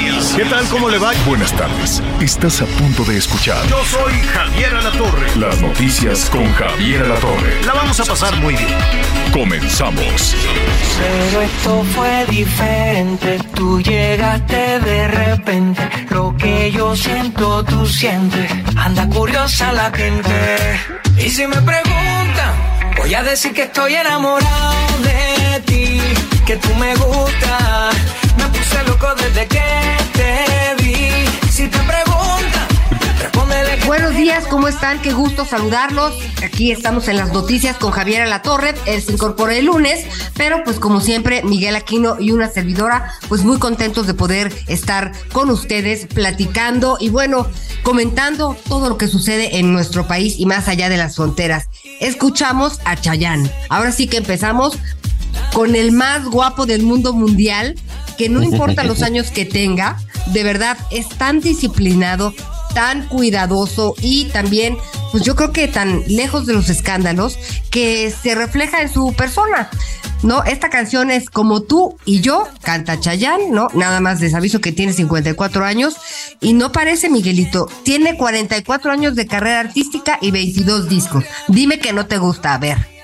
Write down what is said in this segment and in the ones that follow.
Noticias. ¿Qué tal? ¿Cómo le va? Buenas tardes. Estás a punto de escuchar Yo soy Javier Alatorre. las noticias con Javier Alatorre. La vamos a pasar muy bien. Comenzamos. Pero esto fue diferente, tú llegaste de repente, lo que yo siento tú sientes, anda curiosa la gente. Y si me preguntan, voy a decir que estoy enamorado de ti, que tú me gustas, me puse loco desde que te vi. Si te preguntan, respóndele Buenos días, ¿cómo están? Qué gusto saludarlos. Aquí estamos en las noticias con Javier Alatorre. Él se incorporó el lunes, pero pues como siempre, Miguel Aquino y una servidora, pues muy contentos de poder estar con ustedes platicando y bueno, comentando todo lo que sucede en nuestro país y más allá de las fronteras. Escuchamos a Chayán. Ahora sí que empezamos con el más guapo del mundo mundial, que no importa los años que tenga, de verdad es tan disciplinado, tan cuidadoso y también, pues yo creo que tan lejos de los escándalos que se refleja en su persona. No, esta canción es como tú y yo, canta Chayán, ¿no? Nada más les aviso que tiene 54 años y no parece Miguelito, tiene 44 años de carrera artística y 22 discos. Dime que no te gusta, a ver.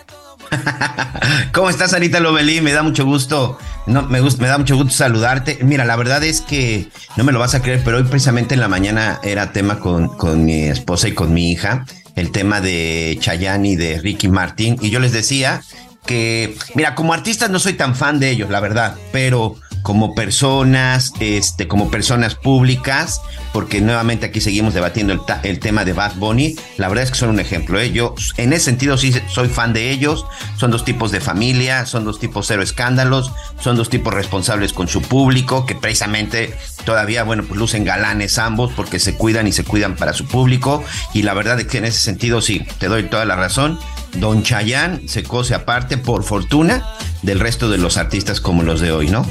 ¿Cómo estás, Anita Lovelí? Me da mucho gusto, no, me, da mucho gusto saludarte. Mira, la verdad es que no me lo vas a creer, pero hoy precisamente en la mañana era tema con, mi esposa y con mi hija, el tema de Chayanne y de Ricky Martin, y yo les decía que, mira, como artistas no soy tan fan de ellos, la verdad, pero como personas, este, como personas públicas, porque nuevamente aquí seguimos debatiendo el, el tema de Bad Bunny, la verdad es que son un ejemplo. ¿eh? Yo en ese sentido sí soy fan de ellos, son dos tipos de familia, son dos tipos cero escándalos, son dos tipos responsables con su público, que precisamente todavía, bueno, pues lucen galanes ambos porque se cuidan y se cuidan para su público, y la verdad es que en ese sentido sí, te doy toda la razón. Don Chayán se cose aparte, por fortuna, del resto de los artistas como los de hoy, ¿no?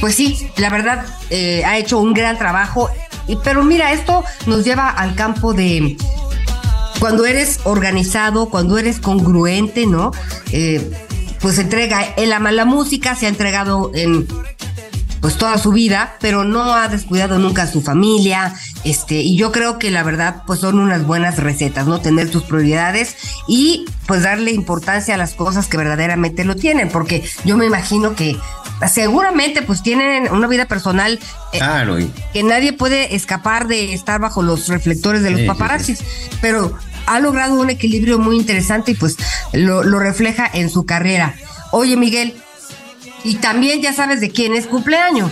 Pues sí, la verdad eh, ha hecho un gran trabajo, y- pero mira, esto nos lleva al campo de cuando eres organizado, cuando eres congruente, ¿no? Eh, pues entrega, él ama la música, se ha entregado en pues toda su vida, pero no ha descuidado nunca a su familia, este, y yo creo que la verdad, pues son unas buenas recetas, ¿no? Tener tus prioridades y pues darle importancia a las cosas que verdaderamente lo tienen, porque yo me imagino que seguramente pues tienen una vida personal eh, Claro, que nadie puede escapar de estar bajo los reflectores de los Sí, sí, paparazzis, pero ha logrado un equilibrio muy interesante y pues lo, lo refleja en su carrera. Oye, Miguel, y también ya sabes de quién es cumpleaños.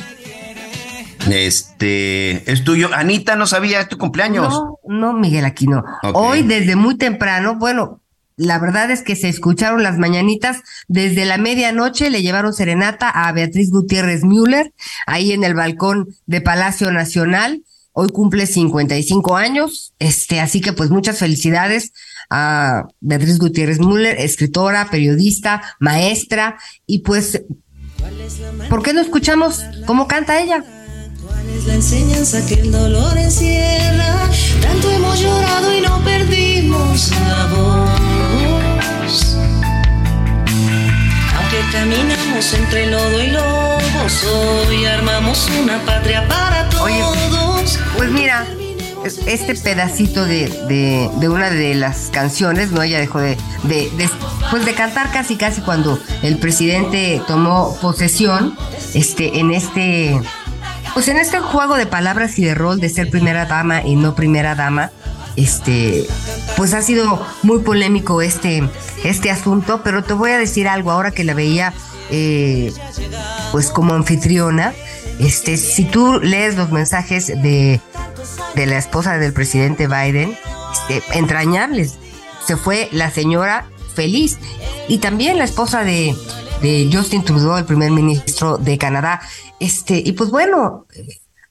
Este es tuyo. Anita no sabía, es tu cumpleaños. No, no, Miguel Aquino. Ok. Hoy desde muy temprano, bueno, la verdad es que se escucharon las mañanitas desde la medianoche, le llevaron serenata a Beatriz Gutiérrez Müller, ahí en el balcón de Palacio Nacional. Hoy cumple 55 años, este, así que pues muchas felicidades a Beatriz Gutiérrez Müller, escritora, periodista, maestra, y pues, ¿por qué no escuchamos cómo canta ella? Es la enseñanza que el dolor encierra. Tanto hemos llorado y no perdimos la voz. Aunque caminamos entre lodo y lobos, hoy armamos una patria para Oye, todos. Pues mira, es- este pedacito de, de- de una de las canciones, ¿no? Ella dejó de, de- de- pues de cantar casi casi cuando el presidente tomó posesión, este, en este, pues en este juego de palabras y de rol de ser primera dama y no primera dama. Este, pues ha sido muy polémico este, este asunto, pero te voy a decir algo ahora que la veía, eh, pues como anfitriona. este, si tú lees los mensajes de, de la esposa del presidente Biden, este, entrañables. Se fue la señora feliz. Y también la esposa de, de Justin Trudeau, el primer ministro de Canadá. Este, y pues bueno,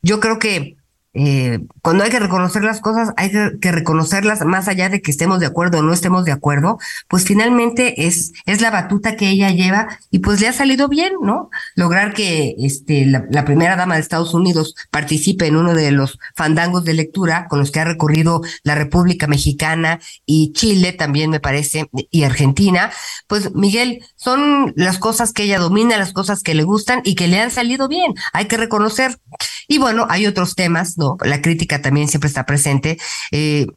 yo creo que eh, cuando hay que reconocer las cosas, hay que, reconocerlas más allá de que estemos de acuerdo o no estemos de acuerdo, pues finalmente es, es la batuta que ella lleva y pues le ha salido bien, ¿no? Lograr que este, la, primera dama de Estados Unidos participe en uno de los fandangos de lectura con los que ha recorrido la República Mexicana y Chile también me parece, y Argentina, pues Miguel, son las cosas que ella domina, las cosas que le gustan y que le han salido bien, hay que reconocer. Y bueno, hay otros temas, ¿no? La crítica también siempre está presente. Eh,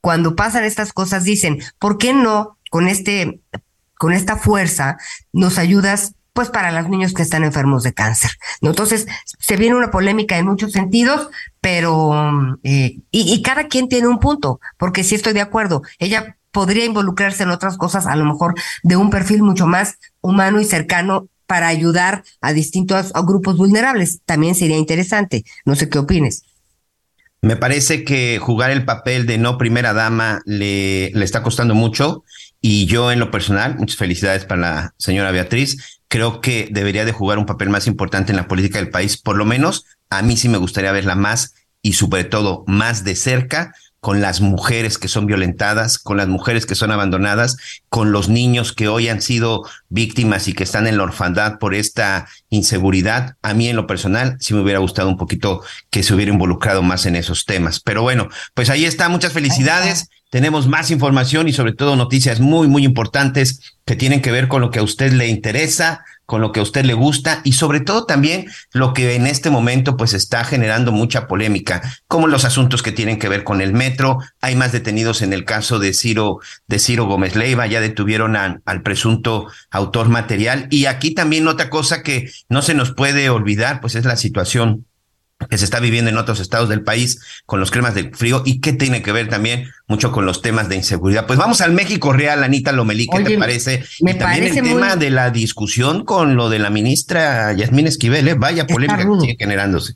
cuando pasan estas cosas dicen, ¿por qué no con este, con esta fuerza nos ayudas pues para los niños que están enfermos de cáncer. ¿no? Entonces, se viene una polémica en muchos sentidos, pero, eh, y, y, cada quien tiene un punto, porque sí estoy de acuerdo, ella podría involucrarse en otras cosas, a lo mejor de un perfil mucho más humano y cercano para ayudar a distintos grupos vulnerables. También sería interesante. No sé qué opines. Me parece que jugar el papel de no primera dama le, le está costando mucho y yo en lo personal, muchas felicidades para la señora Beatriz, creo que debería de jugar un papel más importante en la política del país, por lo menos a mí sí me gustaría verla más y sobre todo más de cerca con las mujeres que son violentadas, con las mujeres que son abandonadas, con los niños que hoy han sido víctimas y que están en la orfandad por esta inseguridad. A mí en lo personal sí me hubiera gustado un poquito que se hubiera involucrado más en esos temas. Pero bueno, pues ahí está. Muchas felicidades. Tenemos más información y sobre todo noticias muy, muy importantes que tienen que ver con lo que a usted le interesa, con lo que a usted le gusta y sobre todo también lo que en este momento pues está generando mucha polémica, como los asuntos que tienen que ver con el metro. Hay más detenidos en el caso de Ciro, de Ciro Gómez Leiva, ya detuvieron al presunto autor material. Y aquí también otra cosa que no se nos puede olvidar, pues es la situación que se está viviendo en otros estados del país con los cremas del frío y que tiene que ver también mucho con los temas de inseguridad. Pues vamos al México real, Anita Lomelí, ¿qué te parece? Me y también parece el tema de la discusión con lo de la ministra Yasmín Esquivel, ¿eh? vaya polémica que sigue generándose.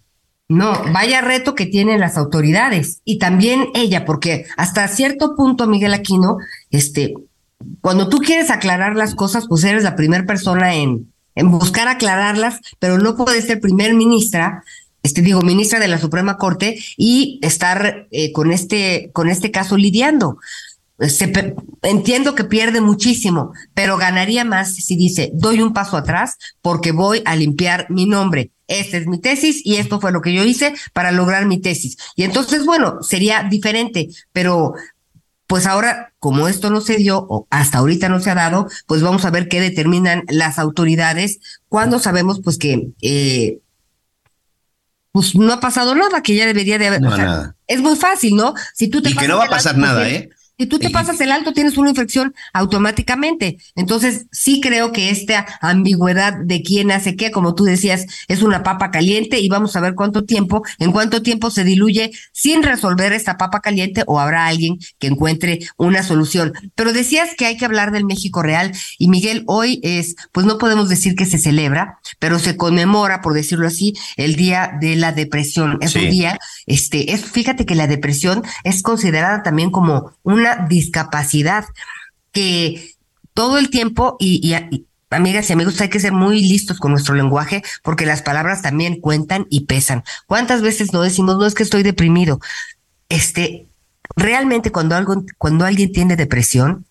No, vaya reto que tienen las autoridades y también ella, porque hasta cierto punto, Miguel Aquino, este, cuando tú quieres aclarar las cosas, pues eres la primera persona en, en buscar aclararlas, pero no puedes ser primer ministra este digo, ministra de la Suprema Corte y estar eh, con este con este caso lidiando. Se, entiendo que pierde muchísimo, pero ganaría más si dice, doy un paso atrás porque voy a limpiar mi nombre. Esta es mi tesis y esto fue lo que yo hice para lograr mi tesis. Y entonces, bueno, sería diferente, pero pues ahora, como esto no se dio, o hasta ahorita no se ha dado, pues vamos a ver qué determinan las autoridades cuando sabemos pues que eh, pues no ha pasado nada, que ya debería de haber. Es muy fácil, ¿no? Si tú te y que no va a pasar nada, ¿eh? Si tú te pasas el alto, tienes una infección automáticamente. Entonces, sí creo que esta ambigüedad de quién hace qué, como tú decías, es una papa caliente y vamos a ver cuánto tiempo, en cuánto tiempo se diluye sin resolver esta papa caliente o habrá alguien que encuentre una solución. Pero decías que hay que hablar del México real y Miguel, hoy es, pues no podemos decir que se celebra, pero se conmemora, por decirlo así, el Día de la Depresión. Es un día, este, es, fíjate que la depresión es considerada también como una discapacidad que todo el tiempo y, amigas y amigos, hay que ser muy listos con nuestro lenguaje porque las palabras también cuentan y pesan. ¿Cuántas veces no decimos, no es que estoy deprimido? Este, realmente cuando algo, cuando alguien tiene depresión,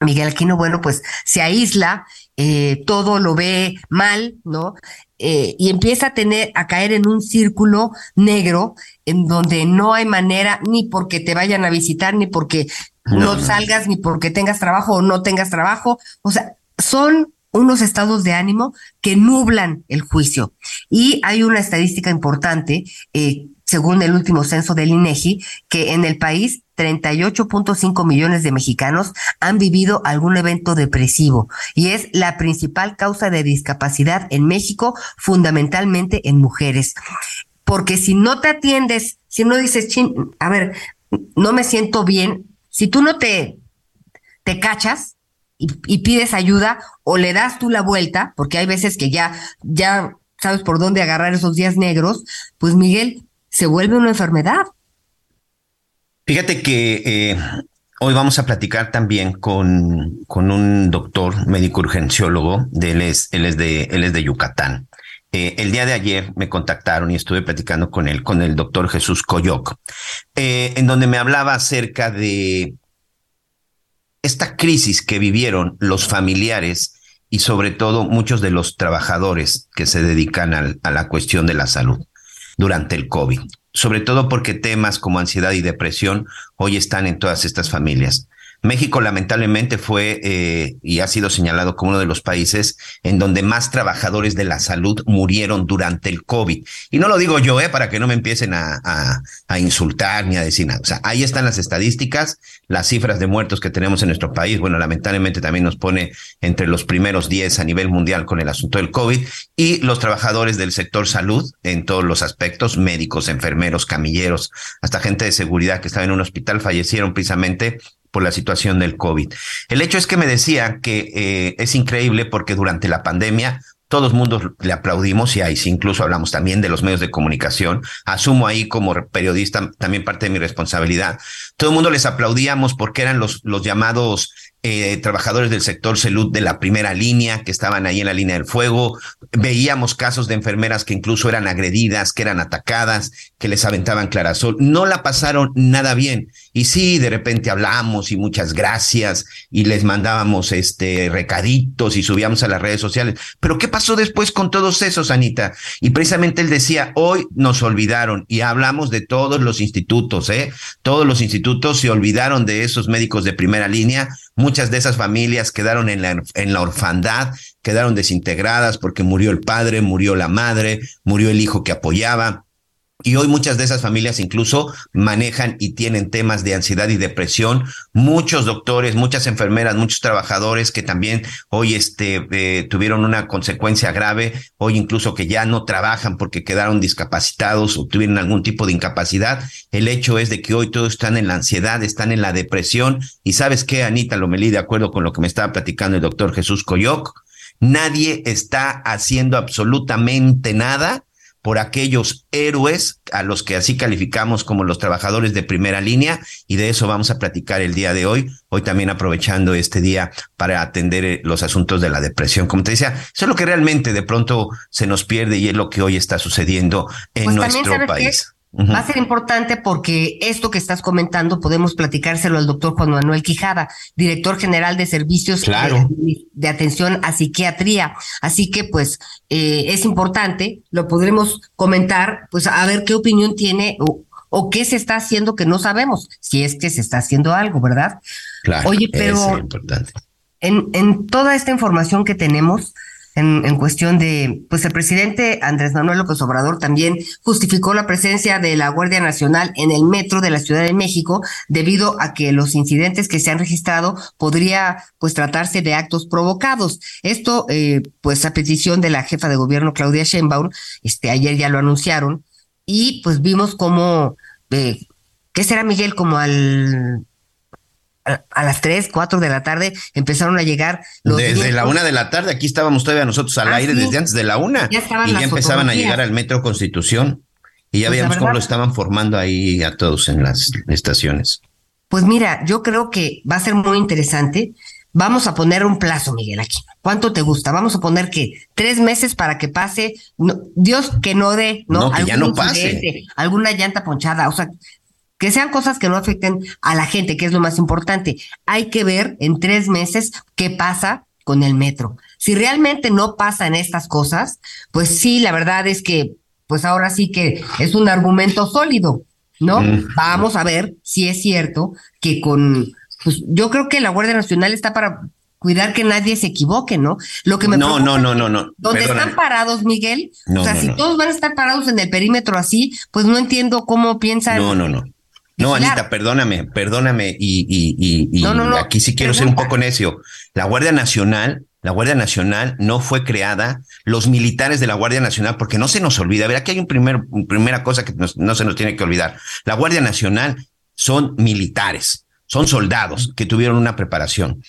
Miguel Aquino, bueno, pues se aísla, eh, todo lo ve mal, ¿no? Eh, y empieza a tener, a caer en un círculo negro en donde no hay manera ni porque te vayan a visitar, ni porque no, salgas, ni porque tengas trabajo o no tengas trabajo. O sea, son unos estados de ánimo que nublan el juicio. Y hay una estadística importante, eh, según el último censo del INEGI, que en el país 38.5 millones de mexicanos han vivido algún evento depresivo y es la principal causa de discapacidad en México, fundamentalmente en mujeres. Porque si no te atiendes, si no dices, a ver, no me siento bien, si tú no te, te cachas, y, pides ayuda o le das tú la vuelta, porque hay veces que ya, ya sabes por dónde agarrar esos días negros, pues Miguel, se vuelve una enfermedad. Fíjate que eh, hoy vamos a platicar también con, con un doctor médico urgenciólogo, de él, es, es de, él es de Yucatán. Eh, el día de ayer me contactaron y estuve platicando con él, con el doctor Jesús Coyoc, eh, en donde me hablaba acerca de esta crisis que vivieron los familiares y sobre todo muchos de los trabajadores que se dedican a la cuestión de la salud durante el COVID, sobre todo porque temas como ansiedad y depresión hoy están en todas estas familias. México lamentablemente fue eh, y ha sido señalado como uno de los países en donde más trabajadores de la salud murieron durante el COVID. Y no lo digo yo, eh, para que no me empiecen a, a, a, insultar ni a decir nada. O sea, ahí están las estadísticas, las cifras de muertos que tenemos en nuestro país. Bueno, lamentablemente también nos pone entre los primeros 10 a nivel mundial con el asunto del COVID y los trabajadores del sector salud en todos los aspectos, médicos, enfermeros, camilleros, hasta gente de seguridad que estaba en un hospital fallecieron precisamente por la situación del COVID. El hecho es que me decía que eh, es increíble porque durante la pandemia todos mundo le aplaudimos y ahí sí incluso hablamos también de los medios de comunicación. Asumo ahí como periodista también parte de mi responsabilidad. Todo el mundo les aplaudíamos porque eran los, los llamados eh, trabajadores del sector salud de la primera línea que estaban ahí en la línea del fuego. Veíamos casos de enfermeras que incluso eran agredidas, que eran atacadas, que les aventaban clarasol. No la pasaron nada bien. Y sí, de repente hablamos y muchas gracias y les mandábamos este recaditos y subíamos a las redes sociales. Pero ¿qué pasó después con todos esos, Anita? Y precisamente él decía, hoy nos olvidaron y hablamos de todos los institutos, ¿eh? Todos los institutos se olvidaron de esos médicos de primera línea. Muchas de esas familias quedaron en la, en la orfandad, quedaron desintegradas porque murió el padre, murió la madre, murió el hijo que apoyaba y hoy muchas de esas familias incluso manejan y tienen temas de ansiedad y depresión. Muchos doctores, muchas enfermeras, muchos trabajadores que también hoy este, eh, tuvieron una consecuencia grave, hoy incluso que ya no trabajan porque quedaron discapacitados o tuvieron algún tipo de incapacidad. El hecho es de que hoy todos están en la ansiedad, están en la depresión. Y sabes qué, Anita Lomelí, de acuerdo con lo que me estaba platicando el doctor Jesús Coyoc, nadie está haciendo absolutamente nada por aquellos héroes a los que así calificamos como los trabajadores de primera línea y de eso vamos a platicar el día de hoy, hoy también aprovechando este día para atender eh, los asuntos de la depresión. Como te decía, eso es lo que realmente de pronto se nos pierde y es lo que hoy está sucediendo en pues nuestro país. Va a ser importante porque esto que estás comentando podemos platicárselo al doctor Juan Manuel Quijada, director general de servicios de, atención a psiquiatría. Así que pues eh, es importante, lo podremos comentar, pues a ver qué opinión tiene o, o, qué se está haciendo que no sabemos, si es que se está haciendo algo, ¿verdad? Claro. Oye, pero importante. En, en toda esta información que tenemos, en, cuestión de, pues el presidente Andrés Manuel López Obrador también justificó la presencia de la Guardia Nacional en el metro de la Ciudad de México debido a que los incidentes que se han registrado podría pues tratarse de actos provocados. Esto eh, pues a petición de la jefa de gobierno Claudia Sheinbaum, este ayer ya lo anunciaron y pues vimos cómo eh, ¿Qué será, Miguel? Como al a, las 3, 4 de la tarde empezaron a llegar los Desde la una de la tarde, aquí estábamos todavía nosotros al ah, aire desde antes de la una. y ya empezaban a llegar al Metro Constitución y ya pues veíamos cómo lo estaban formando ahí a todos en las estaciones. Pues mira, yo creo que va a ser muy interesante. Vamos a poner un plazo, Miguel, aquí. ¿Cuánto te gusta? Vamos a poner que tres meses para que pase. Dios que no dé, ¿no? no que ya no pase. Alguna llanta ponchada. O sea, que sean cosas que no afecten a la gente, que es lo más importante. Hay que ver en tres meses qué pasa con el metro. Si realmente no pasan estas cosas, pues sí, la verdad es que, pues ahora sí que es un argumento sólido, ¿no? Vamos a ver si es cierto que con, pues yo creo que la Guardia Nacional está para cuidar que nadie se equivoque, ¿no? Lo que me no, no, no, no, no. Donde están parados, Miguel, o sea, si todos van a estar parados en el perímetro así, pues no entiendo cómo piensan. No, no, no. No, Anita, perdóname, perdóname, y, y, y, aquí sí quiero ser un poco necio. La Guardia Nacional, la Guardia Nacional no fue creada, los militares de la Guardia Nacional, porque no se nos olvida, a ver, aquí hay un primer, primera cosa que no se nos tiene que olvidar. La Guardia Nacional son militares, son soldados que tuvieron una preparación.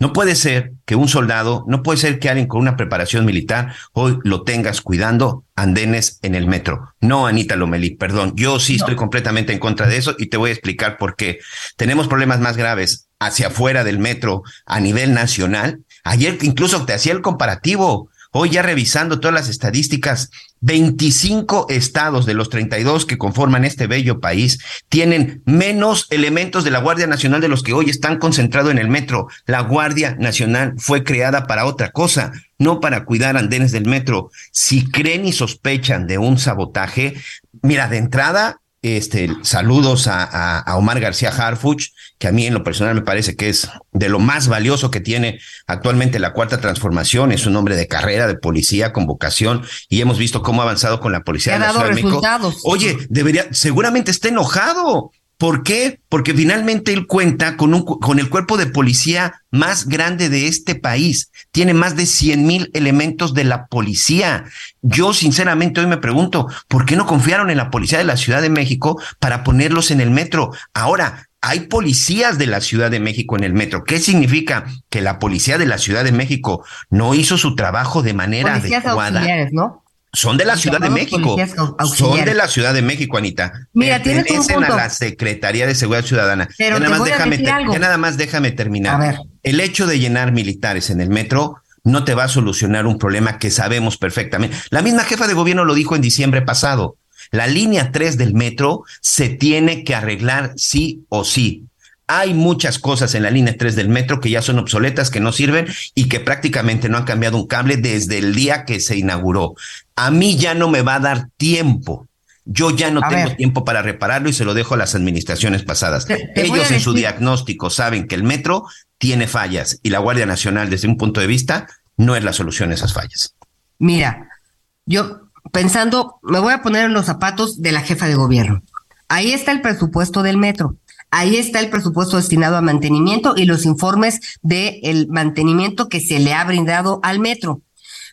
No puede ser que un soldado, no puede ser que alguien con una preparación militar hoy lo tengas cuidando andenes en el metro. No, Anita Lomelí, perdón, yo sí estoy completamente en contra de eso y te voy a explicar por qué. Tenemos problemas más graves hacia afuera del metro a nivel nacional. Ayer incluso te hacía el comparativo. Hoy ya revisando todas las estadísticas, 25 estados de los 32 que conforman este bello país tienen menos elementos de la Guardia Nacional de los que hoy están concentrados en el metro. La Guardia Nacional fue creada para otra cosa, no para cuidar andenes del metro. Si creen y sospechan de un sabotaje, mira, de entrada, este, saludos a, a, Omar García Harfuch, que a mí en lo personal me parece que es de lo más valioso que tiene actualmente la cuarta transformación. Es un hombre de carrera, de policía, con vocación, y hemos visto cómo ha avanzado con la policía de la Ciudad de México. Oye, debería, seguramente está enojado. ¿Por qué? Porque finalmente él cuenta con, un, con el cuerpo de policía más grande de este país. Tiene más de 100 mil elementos de la policía. Yo sinceramente hoy me pregunto, ¿por qué no confiaron en la policía de la Ciudad de México para ponerlos en el metro? Ahora, hay policías de la Ciudad de México en el metro. ¿Qué significa? Que la policía de la Ciudad de México no hizo su trabajo de manera Policías adecuada. auxiliares, ¿no? Son de la Ciudad de México. Son de la Ciudad de México, Anita. Mira, Pertenecen a la Secretaría de Seguridad Ciudadana. Pero ya, nada más déjame ya nada más déjame terminar. A ver. El hecho de llenar militares en el metro no te va a solucionar un problema que sabemos perfectamente. La misma jefa de gobierno lo dijo en diciembre pasado. La línea 3 del metro se tiene que arreglar sí o sí. Hay muchas cosas en la línea 3 del metro que ya son obsoletas, que no sirven y que prácticamente no han cambiado un cable desde el día que se inauguró. A mí ya no me va a dar tiempo. Yo ya no A tengo ver. tiempo para repararlo y se lo dejo a las administraciones pasadas. Te- te voy Ellos en su diagnóstico saben que el metro tiene fallas y la Guardia Nacional desde un punto de vista no es la solución a esas fallas. Mira, yo pensando, me voy a poner en los zapatos de la jefa de gobierno. Ahí está el presupuesto del metro. Ahí está el presupuesto destinado a mantenimiento y los informes de el mantenimiento que se le ha brindado al metro.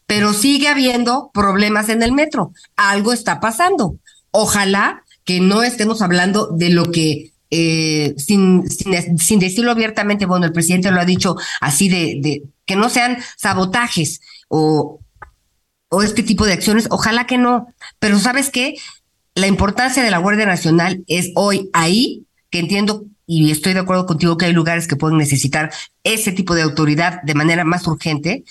Pero sigue habiendo problemas en el metro. Algo está pasando. Ojalá que no estemos hablando de lo que eh, sin, sin, sin decirlo abiertamente, bueno, el presidente lo ha dicho así de, de que no sean sabotajes o, o este tipo de acciones, ojalá que no. Pero ¿sabes qué? La importancia de la Guardia Nacional es hoy ahí, que entiendo y estoy de acuerdo contigo que hay lugares que pueden necesitar ese tipo de autoridad de manera más urgente.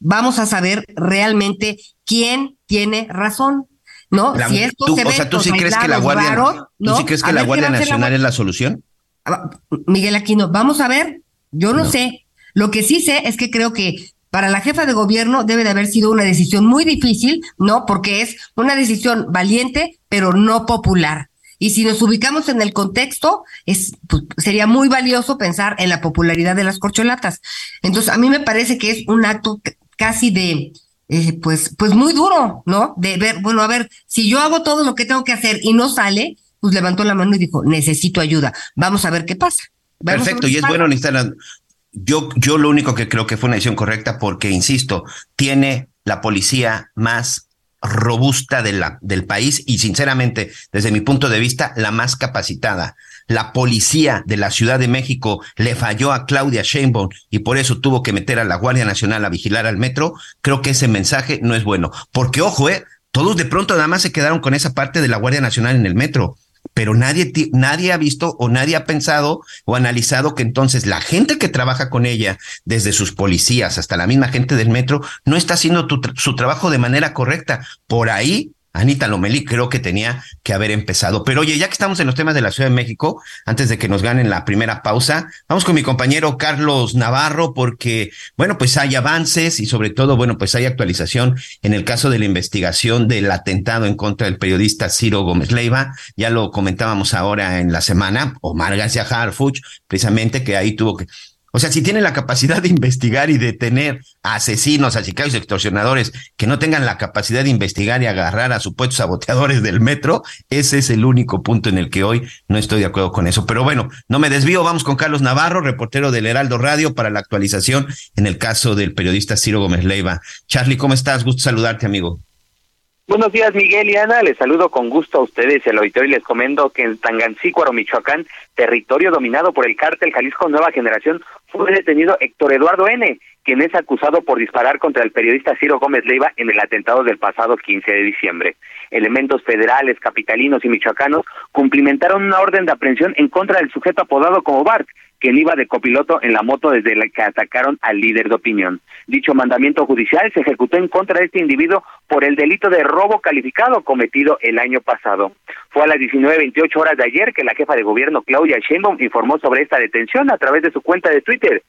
Vamos a saber realmente quién tiene razón. ¿No? La- si estos tú- o sea, ¿tú sí crees que la Guardia, raros, ¿tú ¿no? sí crees que la Guardia la Nacional es la solución? Ah, Miguel Aquino, vamos a ver, yo no, No. sé. Lo que sí sé es que creo que para la jefa de gobierno debe de haber sido una decisión muy difícil, ¿no? Porque es una decisión valiente, pero no popular. Y si nos ubicamos en el contexto, es, pues, sería muy valioso pensar en la popularidad de las corcholatas. Entonces, a mí me parece que es un acto casi de, eh, pues, pues muy duro, ¿no? De ver, bueno, a ver, si yo hago todo lo que tengo que hacer y no sale, pues levantó la mano y dijo, necesito ayuda. Vamos a ver qué pasa. Vamos Perfecto, y es bueno necesitar. Yo, yo lo único que creo que fue una decisión correcta porque, insisto, tiene la policía más robusta de la, del país y, sinceramente, desde mi punto de vista, la más capacitada. La policía de la Ciudad de México le falló a Claudia Sheinbaum y por eso tuvo que meter a la Guardia Nacional a vigilar al metro. Creo que ese mensaje no es bueno. Porque, ojo, eh, todos de pronto nada más se quedaron con esa parte de la Guardia Nacional en el metro pero nadie, nadie ha visto o nadie ha pensado o analizado que entonces la gente que trabaja con ella, desde sus policías hasta la misma gente del metro, no está haciendo tu su trabajo de manera correcta. Por ahí, Anita Lomelí creo que tenía que haber empezado. Pero oye, ya que estamos en los temas de la Ciudad de México, antes de que nos ganen la primera pausa, vamos con mi compañero Carlos Navarro, porque, bueno, pues hay avances y sobre todo, bueno, pues hay actualización en el caso de la investigación del atentado en contra del periodista Ciro Gómez Leiva. Ya lo comentábamos ahora en la semana, Omar García Harfuch, precisamente que ahí tuvo que, o sea, si tienen la capacidad de investigar y detener a asesinos, a sicarios extorsionadores que no tengan la capacidad de investigar y agarrar a supuestos saboteadores del metro, ese es el único punto en el que hoy no estoy de acuerdo con eso. Pero bueno, no me desvío, vamos con Carlos Navarro, reportero del Heraldo Radio, para la actualización en el caso del periodista Ciro Gómez Leiva. Charlie, ¿cómo estás? Gusto saludarte, amigo. Buenos días, Miguel y Ana. Les saludo con gusto a ustedes el auditorio y les comento que en Tangancícuaro, Michoacán, territorio dominado por el cártel Jalisco Nueva Generación, fue detenido Héctor Eduardo N., quien es acusado por disparar contra el periodista Ciro Gómez Leiva en el atentado del pasado 15 de diciembre. Elementos federales, capitalinos y michoacanos cumplimentaron una orden de aprehensión en contra del sujeto apodado como Bart, quien iba de copiloto en la moto desde la que atacaron al líder de opinión. Dicho mandamiento judicial se ejecutó en contra de este individuo por el delito de robo calificado cometido el año pasado. Fue a las 19.28 horas de ayer que la jefa de gobierno Claudia Sheinbaum informó sobre esta detención a través de su cuenta de Twitter.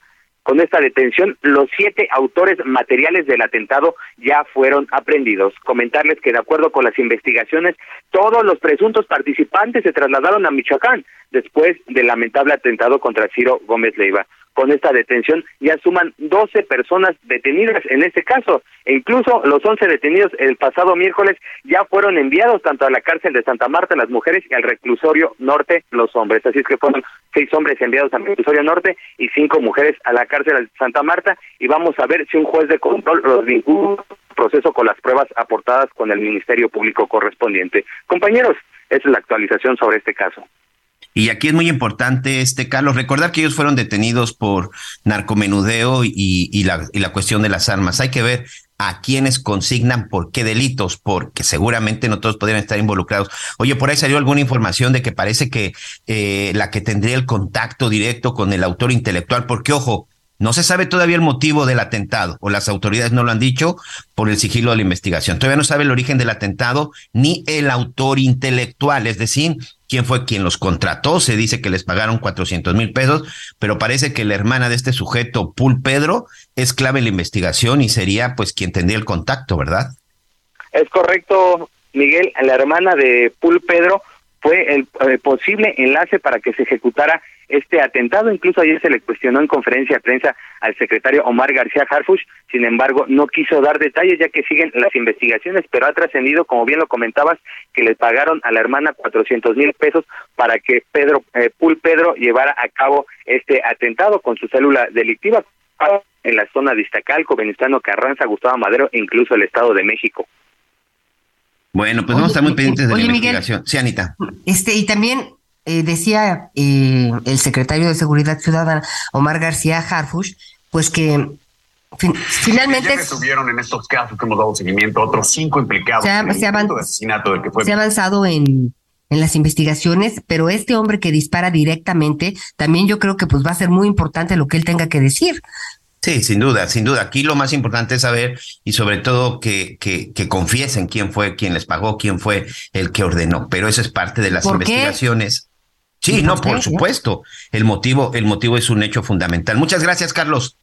Con esta detención, los siete autores materiales del atentado ya fueron aprendidos. Comentarles que de acuerdo con las investigaciones, todos los presuntos participantes se trasladaron a Michoacán después del lamentable atentado contra Ciro Gómez Leiva con esta detención ya suman 12 personas detenidas en este caso e incluso los 11 detenidos el pasado miércoles ya fueron enviados tanto a la cárcel de Santa Marta las mujeres y al reclusorio norte los hombres. Así es que fueron seis hombres enviados al reclusorio norte y cinco mujeres a la cárcel de Santa Marta y vamos a ver si un juez de control los vincula proceso con las pruebas aportadas con el Ministerio Público correspondiente. Compañeros, esa es la actualización sobre este caso. Y aquí es muy importante, este Carlos, recordar que ellos fueron detenidos por narcomenudeo y, la, y la cuestión de las armas. Hay que ver a quienes consignan por qué delitos, porque seguramente no todos podrían estar involucrados. Oye, por ahí salió alguna información de que parece que eh, la que tendría el contacto directo con el autor intelectual, porque ojo, no se sabe todavía el motivo del atentado, o las autoridades no lo han dicho por el sigilo de la investigación. Todavía no sabe el origen del atentado ni el autor intelectual, es decir, quién fue quien los contrató. Se dice que les pagaron 400 mil pesos, pero parece que la hermana de este sujeto, Pul Pedro, es clave en la investigación y sería pues quien tendría el contacto, ¿verdad? Es correcto, Miguel. La hermana de Pul Pedro fue el, el posible enlace para que se ejecutara este atentado. Incluso ayer se le cuestionó en conferencia de prensa al secretario Omar García Harfush, sin embargo, no quiso dar detalles ya que siguen las investigaciones, pero ha trascendido, como bien lo comentabas, que le pagaron a la hermana 400 mil pesos para que Pedro, eh, Pul Pedro llevara a cabo este atentado con su célula delictiva en la zona de Iztacalco, Venustiano Carranza, Gustavo Madero e incluso el Estado de México. Bueno, pues vamos a estar muy pendientes de la investigación. sí, Anita. Este, y también eh, decía eh, el secretario de Seguridad Ciudadana, Omar García Harfush, pues que finalmente... Ya estuvieron en estos casos que hemos dado seguimiento otros cinco implicados se ha, en el se de asesinato del que fue... se ha avanzado en, en las investigaciones, pero este hombre que dispara directamente, también yo creo que pues va a ser muy importante lo que él tenga que decir. Sí, sin duda, sin duda. Aquí lo más importante es saber y sobre todo que, que, que confiesen quién fue quien les pagó, quién fue el que ordenó. Pero eso es parte de las ¿Por qué? investigaciones. Sí, ¿Y no, por supuesto. El motivo, el motivo es un hecho fundamental. Muchas gracias, Carlos.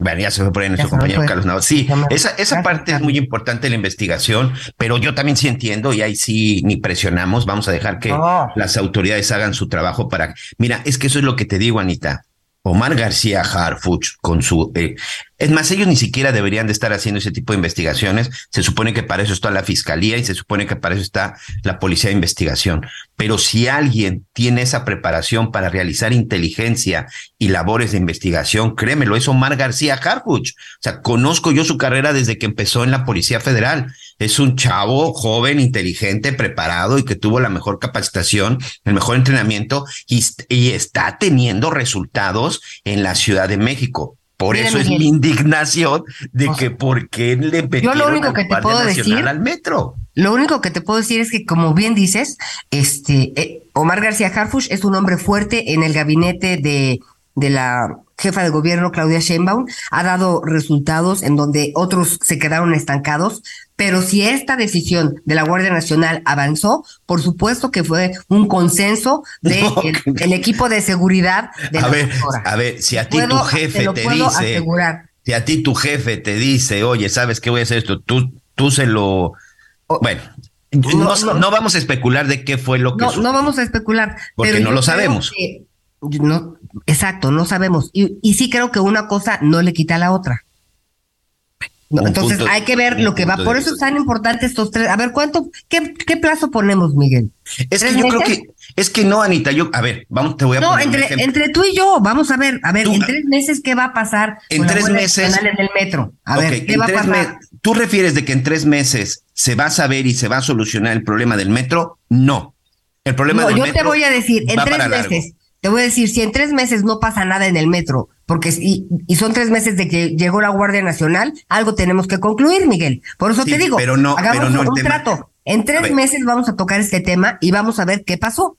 Bueno, ya se fue por ahí nuestro compañero. Carlos Nava. Sí, esa, esa parte es muy importante de la investigación, pero yo también sí entiendo y ahí sí ni presionamos. Vamos a dejar que las autoridades hagan su trabajo para. Mira, es que eso es lo que te digo, Anita. Omar García Harfuch con su... eh, es más, ellos ni siquiera deberían de estar haciendo ese tipo de investigaciones. Se supone que para eso está la fiscalía y se supone que para eso está la policía de investigación. Pero si alguien tiene esa preparación para realizar inteligencia y labores de investigación, créemelo, es Omar García Harfuch. O sea, conozco yo su carrera desde que empezó en la Policía Federal. Es un chavo joven, inteligente, preparado y que tuvo la mejor capacitación, el mejor entrenamiento y, y está teniendo resultados en la Ciudad de México. Por Mira, eso es mi indignación de que por qué le metieron único que te puedo Nacional decir- al metro. Lo único que te puedo decir es que, como bien dices, este eh, Omar García Harfush es un hombre fuerte en el gabinete de, de la jefa de gobierno Claudia Sheinbaum, ha dado resultados en donde otros se quedaron estancados, pero si esta decisión de la Guardia Nacional avanzó, por supuesto que fue un consenso del de el equipo de seguridad de A la ver, doctora. a ver, si a ti Puedo- tu jefe te lo te puedo dice, asegurar. si a ti tu jefe te dice, oye, ¿sabes qué voy a hacer esto? Tú, tú se lo... Bueno, no, no, vamos a especular de qué fue lo que No, no vamos a especular. Porque pero no lo sabemos. que- no, exacto, no sabemos. Y, y sí creo que una cosa no le quita a la otra. No, entonces punto- hay que ver lo que va. Por eso es tan importante estos tres. A ver, ¿cuánto, qué, qué plazo ponemos, Miguel? Es que ¿Tres yo creo que, es que no, Anita, yo, a ver, vamos, te voy a No, poner entre, entre tú y yo, vamos a ver, a ver, Tú- en tres meses, ¿qué va a pasar En con tres meses- Nacional en el metro? A ver, ¿qué va a pasar? ¿Tú refieres de que en tres meses se va a saber y se va a solucionar el problema del metro? No. El problema No, del yo metro te voy a decir, en tres largo. meses, te voy a decir, si en tres meses no pasa nada en el metro, porque y, y son tres meses de que llegó la Guardia Nacional, algo tenemos que concluir, Miguel. Por eso Sí, te digo, pero no- hagamos pero no el un trato. En tres meses vamos a tocar este tema y vamos a ver qué pasó.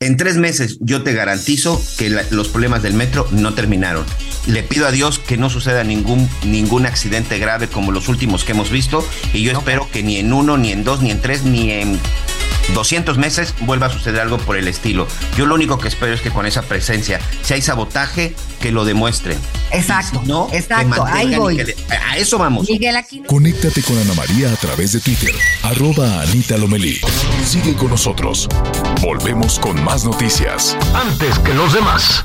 En tres meses yo te garantizo que la- los problemas del metro no terminaron. Le pido a Dios que no suceda ningún, ningún accidente grave como los últimos que hemos visto y yo espero que ni en uno, ni en dos, ni en tres, ni en 200 meses vuelva a suceder algo por el estilo. Yo lo único que espero es que con esa presencia, si hay sabotaje, que lo demuestren. Exacto, si no, que exacto, ahí voy. que le- a eso vamos. Miguel Aquino. Conéctate con Ana María a través de Twitter, arroba Anita Lomelí. Sigue con nosotros. Volvemos con más noticias. Antes que los demás.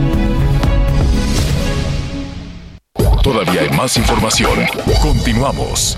Más información. Continuamos.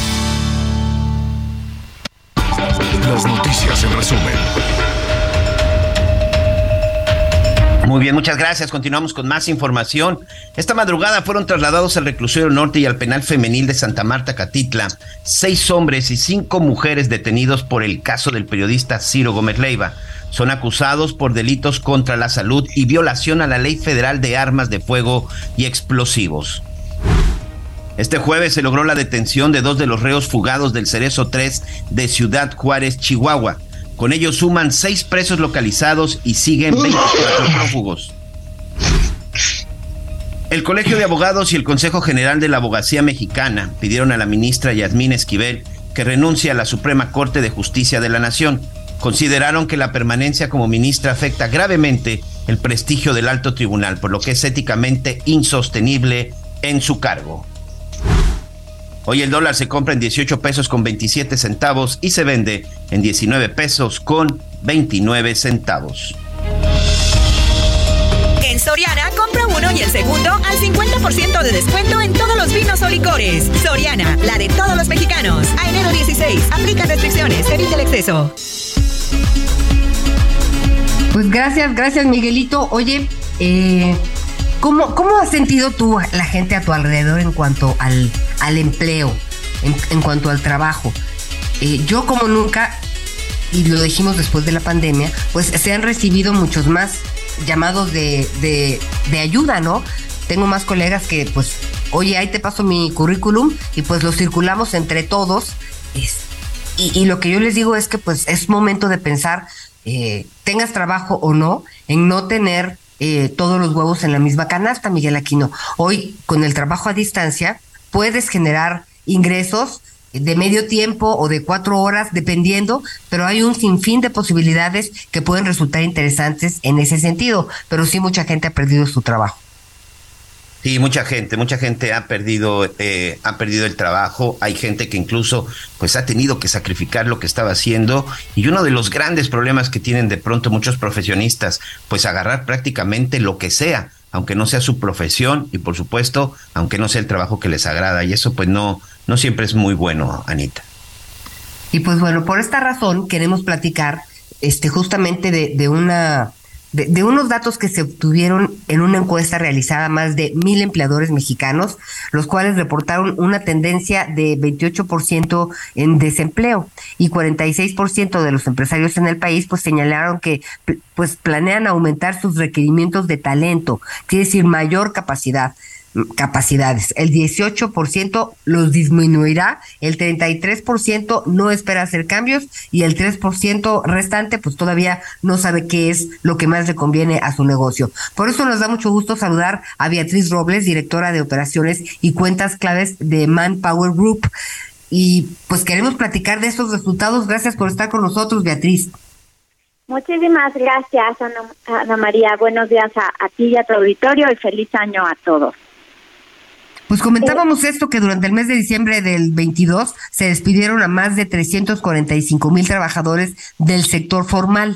Las noticias en resumen. Muy bien, muchas gracias. Continuamos con más información. Esta madrugada fueron trasladados al reclusorio norte y al penal femenil de Santa Marta, Catitla, seis hombres y cinco mujeres detenidos por el caso del periodista Ciro Gómez Leiva. Son acusados por delitos contra la salud y violación a la ley federal de armas de fuego y explosivos. Este jueves se logró la detención de dos de los reos fugados del Cerezo 3 de Ciudad Juárez, Chihuahua. Con ellos suman seis presos localizados y siguen 24 prófugos. El Colegio de Abogados y el Consejo General de la Abogacía Mexicana pidieron a la ministra Yasmín Esquivel que renuncie a la Suprema Corte de Justicia de la Nación. Consideraron que la permanencia como ministra afecta gravemente el prestigio del alto tribunal, por lo que es éticamente insostenible en su cargo. Hoy el dólar se compra en 18 pesos con 27 centavos y se vende en 19 pesos con 29 centavos. En Soriana, compra uno y el segundo al 50% de descuento en todos los vinos o licores. Soriana, la de todos los mexicanos. A enero 16, aplica restricciones, evita el exceso. Pues gracias, gracias Miguelito. Oye, eh, ¿cómo, ¿cómo has sentido tú la gente a tu alrededor en cuanto al, al empleo, en, en cuanto al trabajo? Eh, yo como nunca, y lo dijimos después de la pandemia, pues se han recibido muchos más llamados de, de, de ayuda, ¿no? Tengo más colegas que pues, oye, ahí te paso mi currículum y pues lo circulamos entre todos. Y, y lo que yo les digo es que pues es momento de pensar, eh, tengas trabajo o no, en no tener eh, todos los huevos en la misma canasta, Miguel Aquino. Hoy, con el trabajo a distancia, puedes generar ingresos de medio tiempo o de cuatro horas, dependiendo, pero hay un sinfín de posibilidades que pueden resultar interesantes en ese sentido, pero sí mucha gente ha perdido su trabajo. Sí, mucha gente, mucha gente ha perdido, eh, ha perdido el trabajo. Hay gente que incluso, pues, ha tenido que sacrificar lo que estaba haciendo. Y uno de los grandes problemas que tienen de pronto muchos profesionistas, pues, agarrar prácticamente lo que sea, aunque no sea su profesión y, por supuesto, aunque no sea el trabajo que les agrada. Y eso, pues, no, no siempre es muy bueno, Anita. Y pues bueno, por esta razón queremos platicar este, justamente de, de una de, unos datos que se obtuvieron en una encuesta realizada a más de mil empleadores mexicanos, los cuales reportaron una tendencia de 28% en desempleo y 46% de los empresarios en el país pues señalaron que pues planean aumentar sus requerimientos de talento, quiere decir mayor capacidad capacidades. El 18% los disminuirá, el 33% no espera hacer cambios y el 3% restante pues todavía no sabe qué es lo que más le conviene a su negocio. Por eso nos da mucho gusto saludar a Beatriz Robles, directora de operaciones y cuentas claves de Manpower Group. Y pues queremos platicar de estos resultados. Gracias por estar con nosotros, Beatriz. Muchísimas gracias, Ana, María. Buenos días a, a ti y a tu auditorio y feliz año a todos. Pues comentábamos esto que durante el mes de diciembre del 22 se despidieron a más de 345 mil trabajadores del sector formal.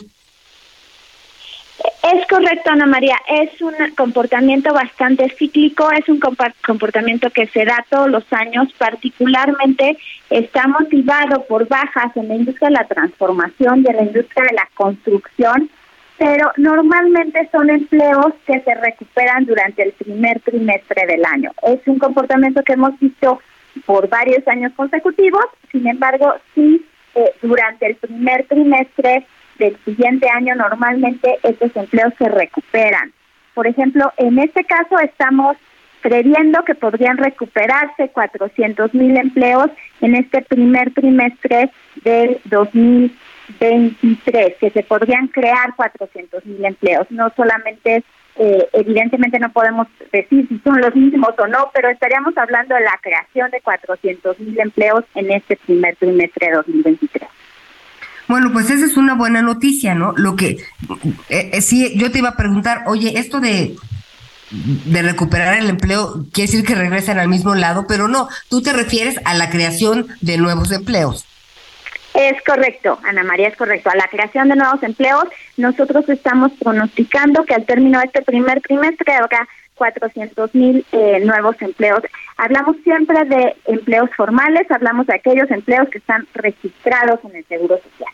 Es correcto, Ana María. Es un comportamiento bastante cíclico, es un comportamiento que se da todos los años, particularmente está motivado por bajas en la industria de la transformación y en la industria de la construcción, pero normalmente son empleos que se recuperan durante el primer trimestre del año. Es un comportamiento que hemos visto por varios años consecutivos, sin embargo, sí, eh, durante el primer trimestre del siguiente año normalmente estos empleos se recuperan. Por ejemplo, en este caso estamos previendo que podrían recuperarse 400 mil empleos en este primer trimestre del 2020 23, que se podrían crear 400 mil empleos. No solamente, eh, evidentemente no podemos decir si son los mismos o no, pero estaríamos hablando de la creación de 400 mil empleos en este primer trimestre de 2023. Bueno, pues esa es una buena noticia, ¿no? Lo que eh, eh, sí, yo te iba a preguntar, oye, esto de de recuperar el empleo quiere decir que regresan al mismo lado, pero no, tú te refieres a la creación de nuevos empleos. Es correcto, Ana María, es correcto. A la creación de nuevos empleos, nosotros estamos pronosticando que al término de este primer trimestre habrá 400 mil eh, nuevos empleos. Hablamos siempre de empleos formales, hablamos de aquellos empleos que están registrados en el Seguro Social.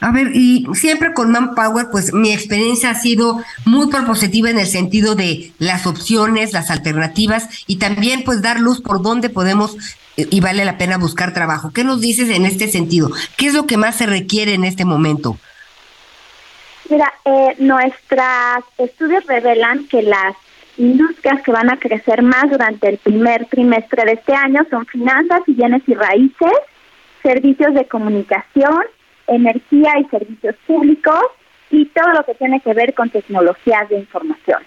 A ver, y siempre con Manpower, pues mi experiencia ha sido muy propositiva en el sentido de las opciones, las alternativas y también pues dar luz por dónde podemos y vale la pena buscar trabajo. ¿Qué nos dices en este sentido? ¿Qué es lo que más se requiere en este momento? Mira, eh, nuestros estudios revelan que las industrias que van a crecer más durante el primer trimestre de este año son finanzas y bienes y raíces, servicios de comunicación, energía y servicios públicos y todo lo que tiene que ver con tecnologías de información.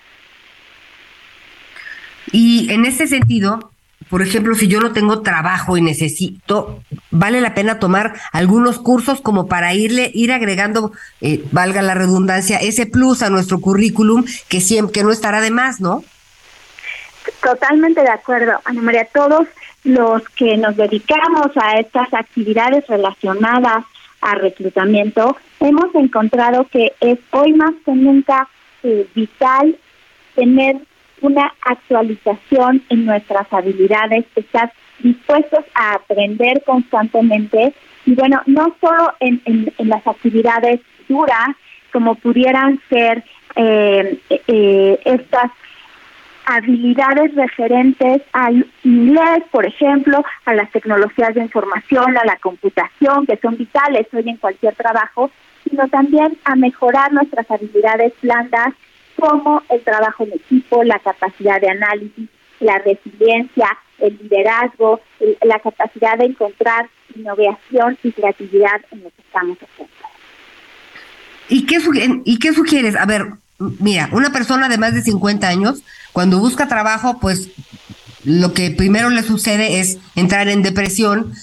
Y en ese sentido, por ejemplo, si yo no tengo trabajo y necesito, vale la pena tomar algunos cursos como para irle, ir agregando, eh, valga la redundancia, ese plus a nuestro currículum que siempre, que no estará de más, ¿no? Totalmente de acuerdo, Ana María. Todos los que nos dedicamos a estas actividades relacionadas a reclutamiento, hemos encontrado que es hoy más que nunca eh, vital tener una actualización en nuestras habilidades, estar dispuestos a aprender constantemente. Y bueno, no solo en, las actividades duras, como pudieran ser eh, eh, estas habilidades referentes al inglés, por ejemplo, a las tecnologías de información, a la computación, que son vitales hoy en cualquier trabajo, sino también a mejorar nuestras habilidades blandas como el trabajo en equipo, la capacidad de análisis, la resiliencia, el liderazgo, la capacidad de encontrar innovación y creatividad en lo que estamos haciendo. ¿Y qué, ¿Y qué sugieres? A ver, mira, una persona de más de 50 años, cuando busca trabajo, pues lo que primero le sucede es entrar en depresión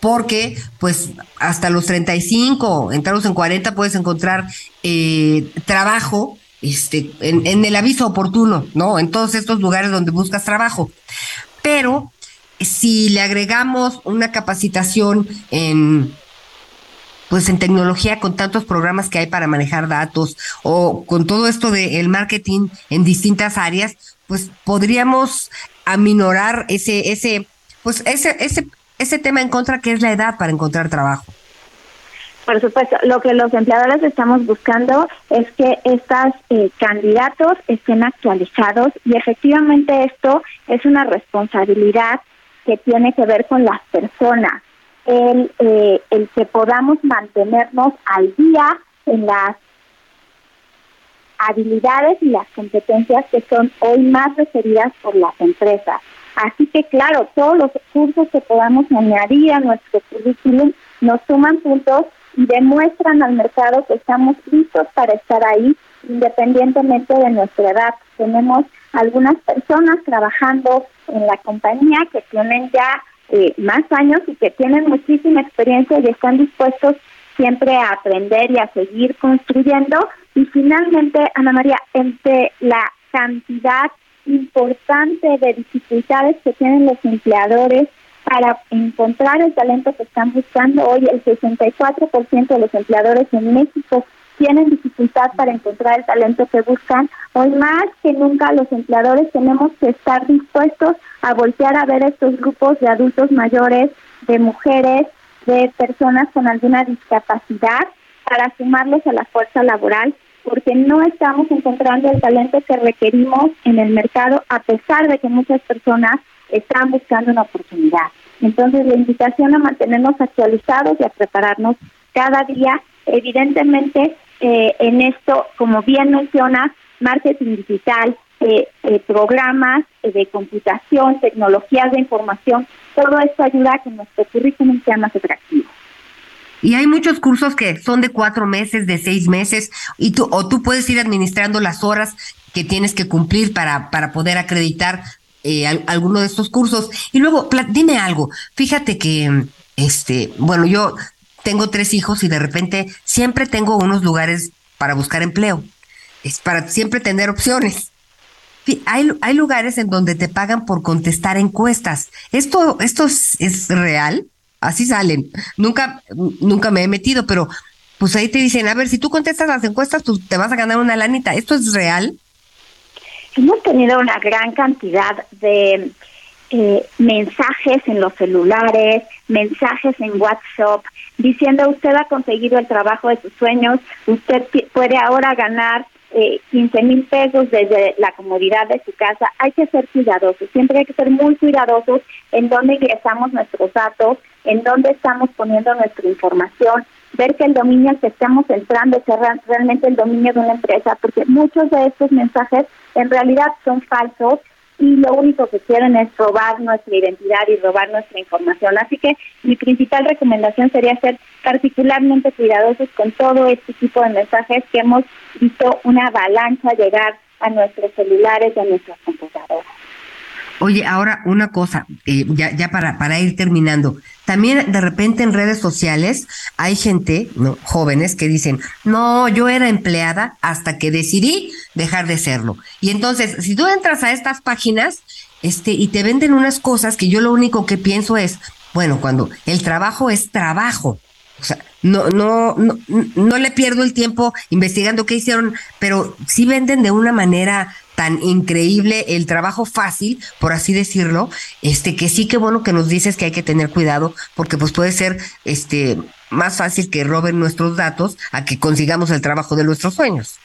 porque pues hasta los 35, entrados en 40 puedes encontrar eh, trabajo este, en, el aviso oportuno, ¿no? En todos estos lugares donde buscas trabajo. Pero si le agregamos una capacitación en pues en tecnología con tantos programas que hay para manejar datos o con todo esto del marketing en distintas áreas, pues podríamos aminorar ese ese pues ese ese ese tema en contra que es la edad para encontrar trabajo. Por supuesto, lo que los empleadores estamos buscando es que estos eh, candidatos estén actualizados y efectivamente esto es una responsabilidad que tiene que ver con las personas. El, eh, el que podamos mantenernos al día en las habilidades y las competencias que son hoy más referidas por las empresas. Así que claro, todos los cursos que podamos añadir a nuestro currículum nos suman puntos y demuestran al mercado que estamos listos para estar ahí independientemente de nuestra edad. Tenemos algunas personas trabajando en la compañía que tienen ya eh, más años y que tienen muchísima experiencia y están dispuestos siempre a aprender y a seguir construyendo. Y finalmente, Ana María, entre la cantidad importante de dificultades que tienen los empleadores para encontrar el talento que están buscando. Hoy el 64% de los empleadores en México tienen dificultad para encontrar el talento que buscan. Hoy más que nunca los empleadores tenemos que estar dispuestos a voltear a ver estos grupos de adultos mayores, de mujeres, de personas con alguna discapacidad para sumarlos a la fuerza laboral porque no estamos encontrando el talento que requerimos en el mercado a pesar de que muchas personas están buscando una oportunidad. Entonces, la invitación a mantenernos actualizados y a prepararnos cada día, evidentemente, eh, en esto, como bien mencionas, marketing digital, eh, eh, programas de computación, tecnologías de información, todo esto ayuda a que nuestro currículum sea más atractivo. Y hay muchos cursos que son de cuatro meses, de seis meses, y tú, o tú puedes ir administrando las horas que tienes que cumplir para, para poder acreditar eh, alguno de estos cursos. Y luego, dime algo, fíjate que, este, bueno, yo tengo tres hijos y de repente siempre tengo unos lugares para buscar empleo. Es para siempre tener opciones. Hay, hay lugares en donde te pagan por contestar encuestas. ¿Esto, esto es real? así salen. Nunca, nunca me he metido, pero pues ahí te dicen, a ver, si tú contestas las encuestas, tú te vas a ganar una lanita. ¿Esto es real? Hemos tenido una gran cantidad de eh, mensajes en los celulares, mensajes en WhatsApp, diciendo usted ha conseguido el trabajo de sus sueños, usted puede ahora ganar eh, 15 mil pesos desde la comodidad de su casa. Hay que ser cuidadosos, siempre hay que ser muy cuidadosos en dónde ingresamos nuestros datos, en dónde estamos poniendo nuestra información, ver que el dominio al que estamos entrando sea realmente el dominio de una empresa, porque muchos de estos mensajes en realidad son falsos y lo único que quieren es robar nuestra identidad y robar nuestra información. Así que mi principal recomendación sería ser particularmente cuidadosos con todo este tipo de mensajes que hemos visto una avalancha llegar a nuestros celulares y a nuestras computadoras. Oye, ahora una cosa, eh, ya, ya para, para ir terminando. También de repente en redes sociales hay gente, ¿no? jóvenes, que dicen, no, yo era empleada hasta que decidí dejar de serlo. Y entonces, si tú entras a estas páginas, este, y te venden unas cosas que yo lo único que pienso es, bueno, cuando el trabajo es trabajo, o sea, no, no, no, no le pierdo el tiempo investigando qué hicieron, pero sí venden de una manera tan increíble el trabajo fácil, por así decirlo, este que sí que bueno que nos dices que hay que tener cuidado porque pues puede ser este más fácil que roben nuestros datos a que consigamos el trabajo de nuestros sueños.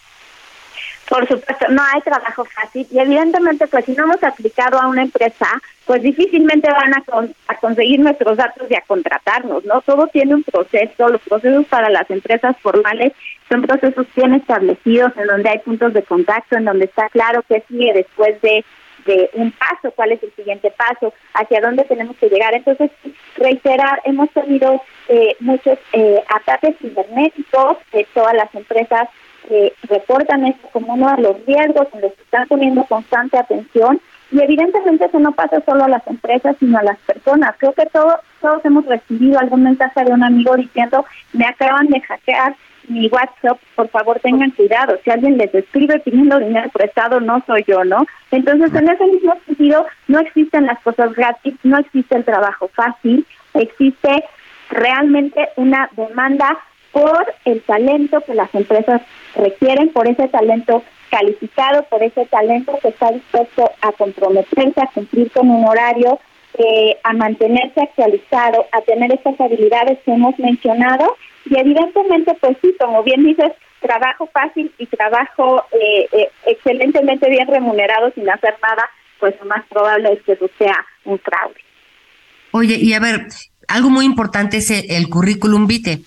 Por supuesto, no hay trabajo fácil y evidentemente pues si no hemos aplicado a una empresa, pues difícilmente van a, a conseguir nuestros datos y a contratarnos, ¿no? Todo tiene un proceso, los procesos para las empresas formales son procesos bien establecidos en donde hay puntos de contacto, en donde está claro qué sigue después de, de un paso, cuál es el siguiente paso, hacia dónde tenemos que llegar. Entonces, reiterar, hemos tenido eh, muchos eh, ataques cibernéticos, de todas las empresas eh, reportan esto como uno de los riesgos en los que están poniendo constante atención y evidentemente eso no pasa solo a las empresas, sino a las personas. Creo que todos, todos hemos recibido algún mensaje de un amigo diciendo, me acaban de hackear mi WhatsApp, por favor tengan cuidado. Si alguien les escribe pidiendo dinero prestado, no soy yo, ¿no? Entonces, en ese mismo sentido, no existen las cosas gratis, no existe el trabajo fácil, existe realmente una demanda por el talento que las empresas requieren, por ese talento calificado, por ese talento que está dispuesto a comprometerse, a cumplir con un horario, eh, a mantenerse actualizado, a tener estas habilidades que hemos mencionado y evidentemente, pues sí, como bien dices, trabajo fácil y trabajo eh, eh, excelentemente bien remunerado sin hacer nada, pues lo más probable es que eso sea un fraude. Oye, y a ver, algo muy importante es el, currículum vitae.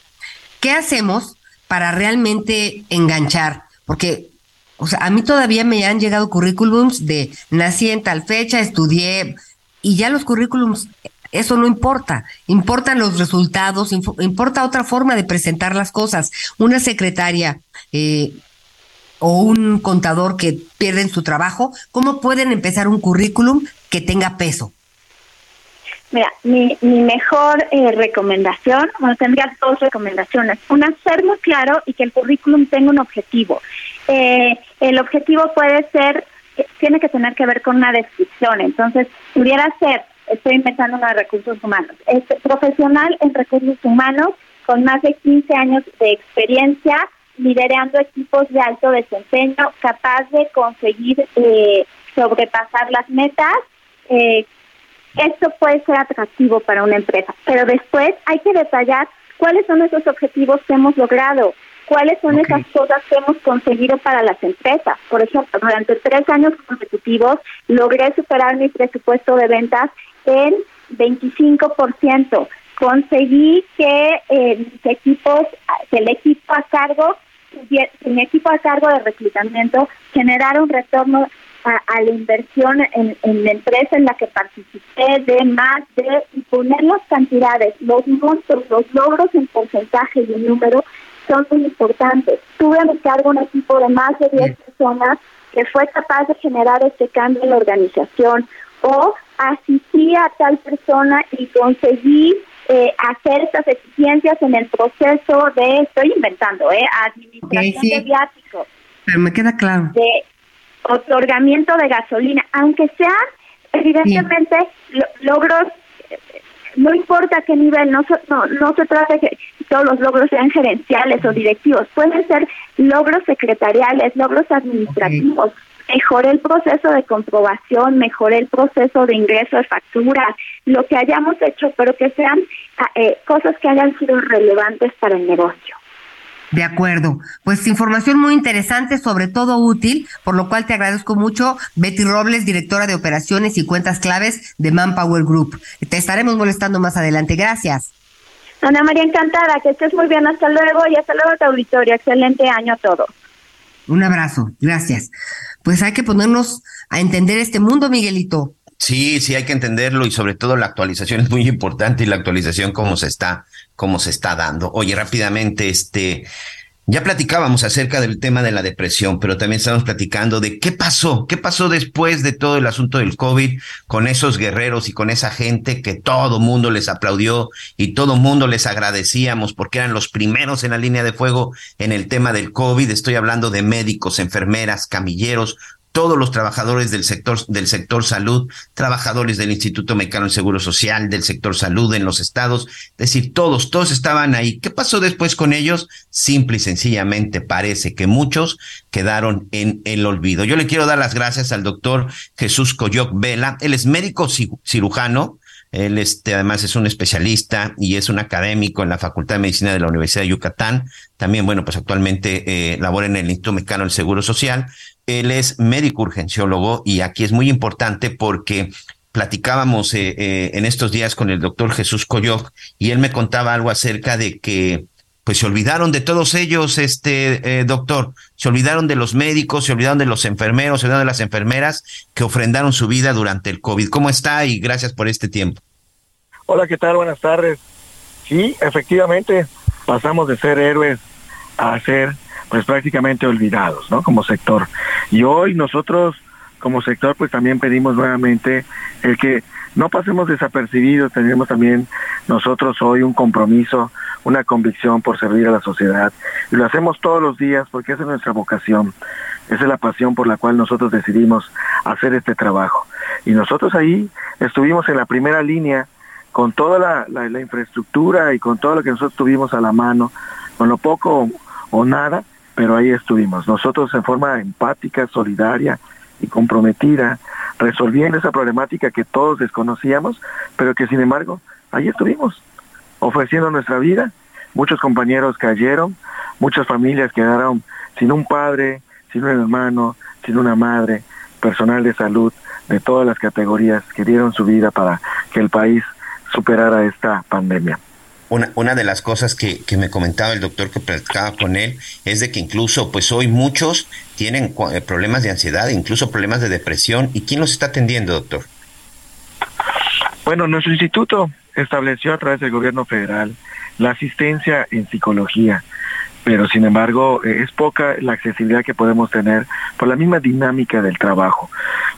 ¿Qué hacemos para realmente enganchar? Porque, o sea, a mí todavía me han llegado currículums de nací en tal fecha, estudié, y ya los currículums, eso no importa, importan los resultados, importa otra forma de presentar las cosas. Una secretaria eh, o un contador que pierden su trabajo, ¿cómo pueden empezar un currículum que tenga peso? Mira, mi, mi mejor eh, recomendación, bueno, tendría dos recomendaciones. Una, ser muy claro y que el currículum tenga un objetivo. Eh, el objetivo puede ser, eh, tiene que tener que ver con una descripción. Entonces, pudiera ser, estoy inventando una de recursos humanos, es profesional en recursos humanos con más de 15 años de experiencia, liderando equipos de alto desempeño, capaz de conseguir sobrepasar las metas, eh, esto puede ser atractivo para una empresa, pero después hay que detallar cuáles son esos objetivos que hemos logrado, cuáles son esas cosas que hemos conseguido para las empresas. Por ejemplo, durante tres años consecutivos logré superar mi presupuesto de ventas en 25%. Conseguí que eh, mis equipos, que el equipo a cargo, mi equipo a cargo de reclutamiento generara un retorno a, la inversión en, la empresa en la que participé de más de y poner las cantidades, los montos, los logros en porcentaje y en número son muy importantes. Tuve a mi cargo un equipo de más de 10 personas que fue capaz de generar este cambio en la organización o asistí a tal persona y conseguí eh, hacer estas eficiencias en el proceso de, estoy inventando, eh, administración de viáticos. Pero me queda claro. De, otorgamiento de gasolina, aunque sean evidentemente logros, no importa qué nivel, no, no, no se trata de que todos los logros sean gerenciales o directivos, pueden ser logros secretariales, logros administrativos. Mejoré el proceso de comprobación, mejoré el proceso de ingreso de facturas, lo que hayamos hecho, pero que sean eh, cosas que hayan sido relevantes para el negocio. De acuerdo. Pues información muy interesante, sobre todo útil, por lo cual te agradezco mucho, Betty Robles, directora de operaciones y cuentas claves de Manpower Group. Te estaremos molestando más adelante. Gracias. Ana María, encantada. Que estés muy bien. Hasta luego y hasta luego, tu auditorio. Excelente año a todos. Un abrazo. Gracias. Pues hay que ponernos a entender este mundo, Miguelito. Sí, sí, hay que entenderlo y sobre todo la actualización es muy importante y la actualización cómo se está, cómo se está dando. Oye, rápidamente, este, ya platicábamos acerca del tema de la depresión, pero también estamos platicando de qué pasó, qué pasó después de todo el asunto del COVID con esos guerreros y con esa gente que todo mundo les aplaudió y todo mundo les agradecíamos porque eran los primeros en la línea de fuego en el tema del COVID. Estoy hablando de médicos, enfermeras, camilleros, todos los trabajadores del sector, del sector salud, trabajadores del Instituto Mexicano del Seguro Social, del sector salud en los estados, es decir, todos, todos estaban ahí. ¿Qué pasó después con ellos? Simple y sencillamente parece que muchos quedaron en el olvido. Yo le quiero dar las gracias al doctor Jesús Coyoc Vela. Él es médico cirujano, él este, además es un especialista y es un académico en la Facultad de Medicina de la Universidad de Yucatán. También, bueno, pues actualmente eh, labora en el Instituto Mexicano del Seguro Social. Él es médico urgenciólogo y aquí es muy importante porque platicábamos eh, eh, en estos días con el doctor Jesús Coyoc y él me contaba algo acerca de que pues se olvidaron de todos ellos, este doctor, se olvidaron de los médicos, se olvidaron de los enfermeros, se olvidaron de las enfermeras que ofrendaron su vida durante el COVID. ¿Cómo está? Y gracias por este tiempo. Hola, ¿qué tal? Buenas tardes. Sí, efectivamente, pasamos de ser héroes a ser pues prácticamente olvidados, ¿no? Como sector. Y hoy nosotros como sector pues también pedimos nuevamente el que no pasemos desapercibidos, tenemos también nosotros hoy un compromiso, una convicción por servir a la sociedad. Y lo hacemos todos los días porque esa es nuestra vocación, esa es la pasión por la cual nosotros decidimos hacer este trabajo. Y nosotros ahí estuvimos en la primera línea con toda la, infraestructura y con todo lo que nosotros tuvimos a la mano, con lo poco o, nada, pero ahí estuvimos. Nosotros en forma empática, solidaria y comprometida, resolviendo esa problemática que todos desconocíamos, pero que sin embargo ahí estuvimos, ofreciendo nuestra vida. Muchos compañeros cayeron, muchas familias quedaron sin un padre, sin un hermano, sin una madre, personal de salud de todas las categorías que dieron su vida para que el país superara esta pandemia. Una, una de las cosas que, que me comentaba el doctor que platicaba con él es de que incluso pues hoy muchos tienen eh, problemas de ansiedad, incluso problemas de depresión. ¿Y quién los está atendiendo, doctor? Bueno, nuestro instituto estableció a través del gobierno federal la asistencia en psicología, pero sin embargo eh, es poca la accesibilidad que podemos tener por la misma dinámica del trabajo.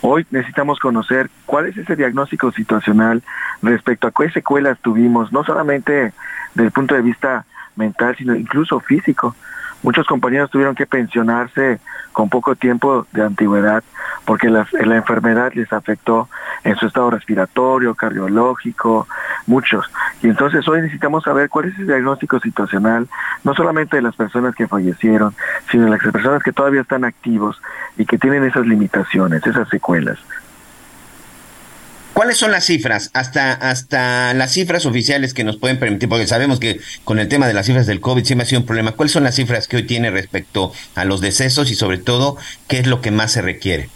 Hoy necesitamos conocer cuál es ese diagnóstico situacional respecto a qué secuelas tuvimos, no solamente desde el punto de vista mental, sino incluso físico. Muchos compañeros tuvieron que pensionarse con poco tiempo de antigüedad porque la, la, enfermedad les afectó en su estado respiratorio, cardiológico, muchos. Y entonces hoy necesitamos saber cuál es el diagnóstico situacional, no solamente de las personas que fallecieron, sino de las personas que todavía están activos y que tienen esas limitaciones, esas secuelas. ¿Cuáles son las cifras? Hasta, hasta las cifras oficiales que nos pueden permitir, porque sabemos que con el tema de las cifras del COVID siempre ha sido un problema. ¿Cuáles son las cifras que hoy tiene respecto a los decesos y sobre todo qué es lo que más se requiere?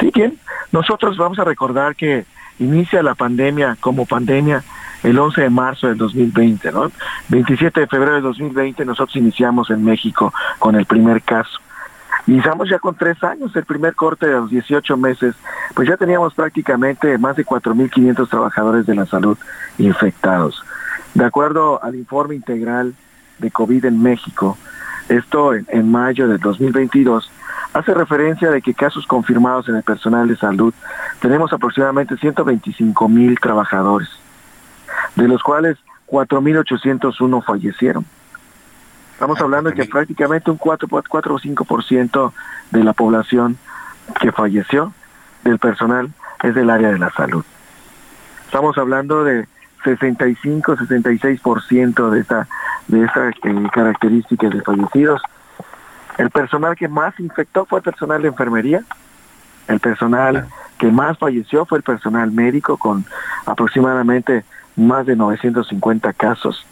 Sí, bien. Nosotros vamos a recordar que inicia la pandemia como pandemia el 11 de marzo del 2020, ¿no? 27 de febrero del 2020 nosotros iniciamos en México con el primer caso. Iniciamos ya con tres años, el primer corte de los 18 meses, pues ya teníamos prácticamente más de 4.500 trabajadores de la salud infectados. De acuerdo al informe integral de COVID en México, esto en, en mayo del 2022, hace referencia de que casos confirmados en el personal de salud tenemos aproximadamente 125 mil trabajadores, de los cuales 4.801 fallecieron. Estamos hablando de que prácticamente un 4, 4 o 5% de la población que falleció del personal es del área de la salud. Estamos hablando de 65, 66% de esta de estas eh, características de fallecidos. El personal que más infectó fue el personal de enfermería. El personal que más falleció fue el personal médico con aproximadamente más de 950 casos.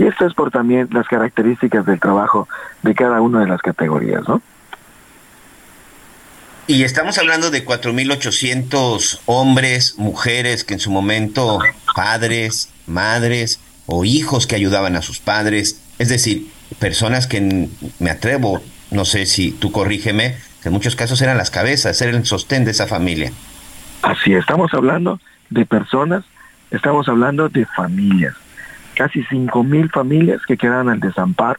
Y esto es por también las características del trabajo de cada una de las categorías, ¿no? Y estamos hablando de 4.800 hombres, mujeres que en su momento, padres, madres o hijos que ayudaban a sus padres, es decir, personas que me atrevo, no sé si tú corrígeme, que en muchos casos eran las cabezas, eran el sostén de esa familia. Así, estamos hablando de personas, estamos hablando de familias, casi cinco mil familias que quedan al desamparo.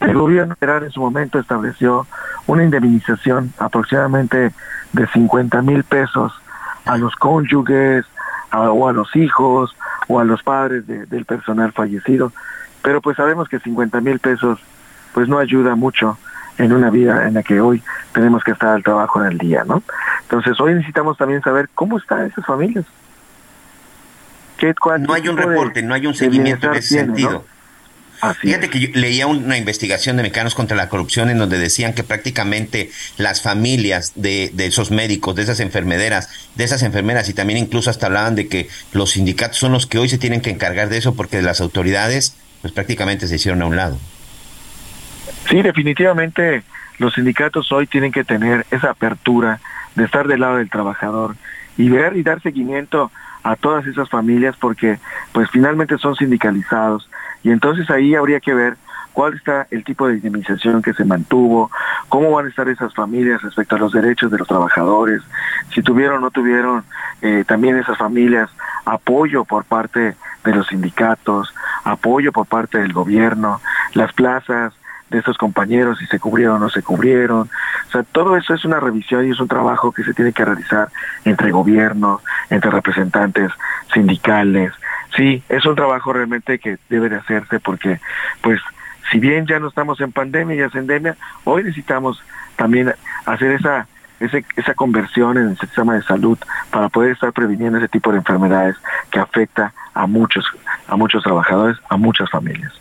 El gobierno federal en su momento estableció una indemnización aproximadamente de 50 mil pesos a los cónyuges o a los hijos o a los padres de, del personal fallecido. Pero pues sabemos que 50 mil pesos pues no ayuda mucho en una vida en la que hoy tenemos que estar al trabajo en el día, ¿no? Entonces hoy necesitamos también saber cómo están esas familias. ¿Qué, no hay un reporte, de, no hay un seguimiento en ese tiene, sentido. ¿no? Así Fíjate es. que yo leía una investigación de Mexicanos contra la Corrupción en donde decían que prácticamente las familias de, de, esos médicos, de esas enfermederas, de esas enfermeras y también incluso hasta hablaban de que los sindicatos son los que hoy se tienen que encargar de eso porque las autoridades pues prácticamente se hicieron a un lado. Sí, definitivamente los sindicatos hoy tienen que tener esa apertura de estar del lado del trabajador y ver y dar seguimiento a todas esas familias porque pues finalmente son sindicalizados. Y entonces ahí habría que ver cuál está el tipo de indemnización que se mantuvo, cómo van a estar esas familias respecto a los derechos de los trabajadores, si tuvieron o no tuvieron eh, también esas familias apoyo por parte de los sindicatos, apoyo por parte del gobierno, las plazas de estos compañeros, si se cubrieron o no se cubrieron. O sea, todo eso es una revisión y es un trabajo que se tiene que realizar entre gobierno, entre representantes sindicales. Sí, es un trabajo realmente que debe de hacerse porque, pues, si bien ya no estamos en pandemia y en endemia, hoy necesitamos también hacer esa ese, esa conversión en el sistema de salud para poder estar previniendo ese tipo de enfermedades que afecta a muchos a muchos trabajadores, a muchas familias.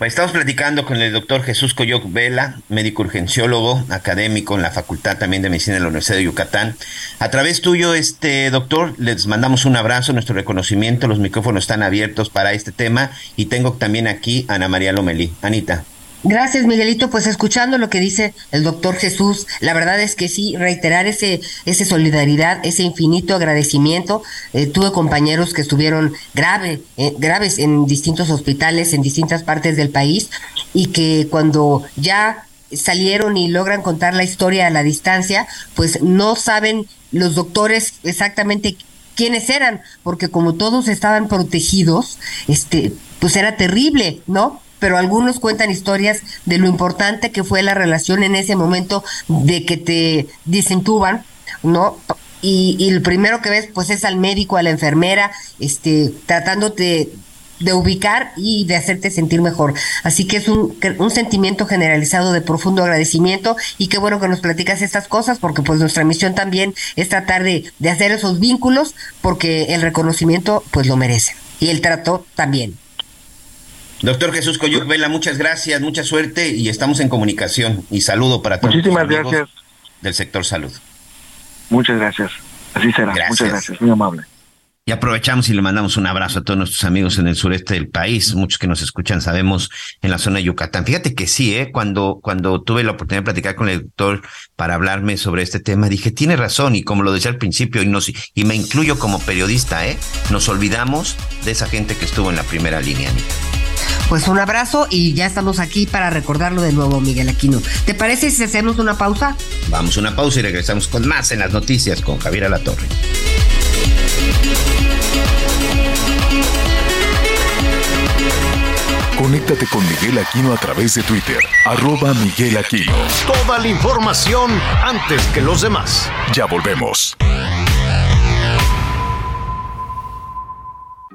Pues estamos platicando con el doctor Jesús Coyoc Vela, médico urgenciólogo, académico en la Facultad también de Medicina de la Universidad de Yucatán. A través tuyo, este doctor, les mandamos un abrazo, nuestro reconocimiento, los micrófonos están abiertos para este tema y tengo también aquí a Ana María Lomelí. Anita. Gracias, Miguelito. Pues escuchando lo que dice el doctor Jesús, la verdad es que sí, reiterar ese, ese solidaridad, ese infinito agradecimiento. Eh, tuve compañeros que estuvieron grave, eh, graves en distintos hospitales, en distintas partes del país, y que cuando ya salieron y logran contar la historia a la distancia, pues no saben los doctores exactamente quiénes eran, porque como todos estaban protegidos, este, pues era terrible, ¿no? Pero algunos cuentan historias de lo importante que fue la relación en ese momento de que te desentuban, ¿no? Y, y el primero que ves pues es al médico, a la enfermera, este, tratándote de ubicar y de hacerte sentir mejor. Así que es un, un, sentimiento generalizado de profundo agradecimiento y qué bueno que nos platicas estas cosas porque pues nuestra misión también es tratar de, de hacer esos vínculos porque el reconocimiento pues lo merece y el trato también. Doctor Jesús Coyuc Vela, muchas gracias, mucha suerte y estamos en comunicación. Y saludo para todos. Muchísimas gracias. Del sector salud. Muchas gracias. Así será. Muchas gracias. Muy amable. Y aprovechamos y le mandamos un abrazo a todos nuestros amigos en el sureste del país, muchos que nos escuchan, sabemos, en la zona de Yucatán. Fíjate que sí, ¿eh? cuando, cuando tuve la oportunidad de platicar con el doctor para hablarme sobre este tema, dije, tiene razón, y como lo decía al principio, y, nos, y me incluyo como periodista, ¿eh? nos olvidamos de esa gente que estuvo en la primera línea. Pues un abrazo y ya estamos aquí para recordarlo de nuevo, Miguel Aquino. ¿Te parece si hacemos una pausa? Vamos una pausa y regresamos con más en las noticias con Javier Alatorre. Conéctate con Miguel Aquino a través de Twitter, arroba Miguel Aquino. Toda la información antes que los demás. Ya volvemos.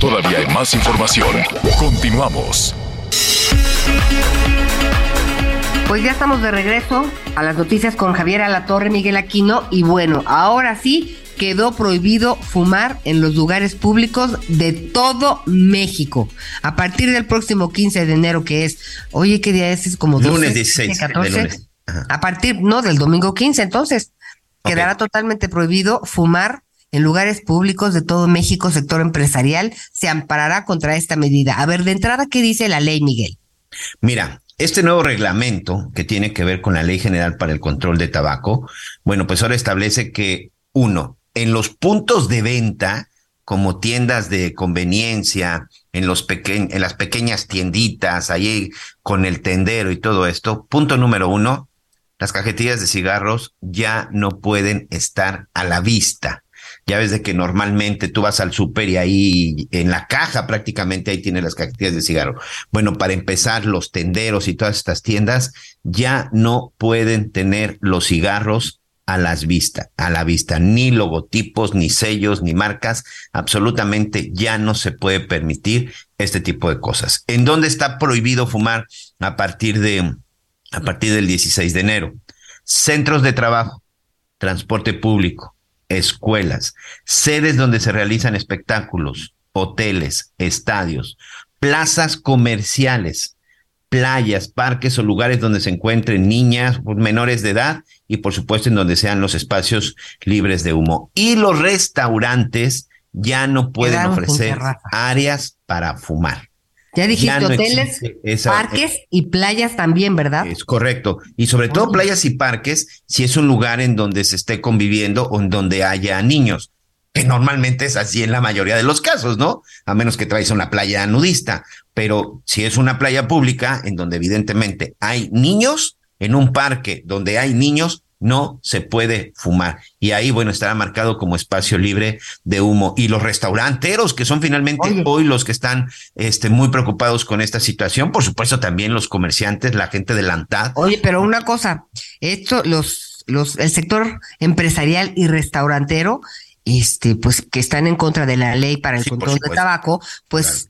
Todavía hay más información. Continuamos. Pues ya estamos de regreso a las noticias con Javier Alatorre, Miguel Aquino y bueno, ahora sí quedó prohibido fumar en los lugares públicos de todo México. A partir del próximo 15 de enero, que es, oye, ¿qué día es? Es como 12, lunes 16. 14. lunes. A partir, no, del domingo 15, entonces, quedará totalmente prohibido fumar en lugares públicos de todo México, sector empresarial, se amparará contra esta medida. A ver, de entrada, ¿qué dice la ley, Miguel? Mira, este nuevo reglamento que tiene que ver con la Ley General para el Control de Tabaco, bueno, pues ahora establece que, uno, en los puntos de venta, como tiendas de conveniencia, en, los en las pequeñas tienditas, ahí con el tendero y todo esto, punto número uno, las cajetillas de cigarros ya no pueden estar a la vista. Ya ves de que normalmente tú vas al súper y ahí en la caja prácticamente ahí tiene las cajetillas de cigarro. Bueno, para empezar, los tenderos y todas estas tiendas ya no pueden tener los cigarros a las vistas, a la vista, ni logotipos, ni sellos, ni marcas, absolutamente ya no se puede permitir este tipo de cosas. ¿En dónde está prohibido fumar a partir de a partir del 16 de enero? Centros de trabajo, transporte público, escuelas, sedes donde se realizan espectáculos, hoteles, estadios, plazas comerciales, playas, parques o lugares donde se encuentren niñas menores de edad y por supuesto en donde sean los espacios libres de humo. Y los restaurantes ya no pueden ofrecer áreas para fumar. Ya dijiste no hoteles, esa- parques y playas también, ¿verdad? Es correcto. Y sobre todo playas y parques, si es un lugar en donde se esté conviviendo o en donde haya niños, que normalmente es así en la mayoría de los casos, ¿no? A menos que traes una playa nudista. Pero si es una playa pública en donde evidentemente hay niños, en un parque donde hay niños, no se puede fumar. Y ahí, bueno, estará marcado como espacio libre de humo. Y los restauranteros, que son finalmente hoy los que están este, muy preocupados con esta situación, por supuesto también los comerciantes, la gente de la ANTAD. Oye, pero una cosa, esto, los, los, el sector empresarial y restaurantero, este, pues que están en contra de la ley para el Sí, control de tabaco, pues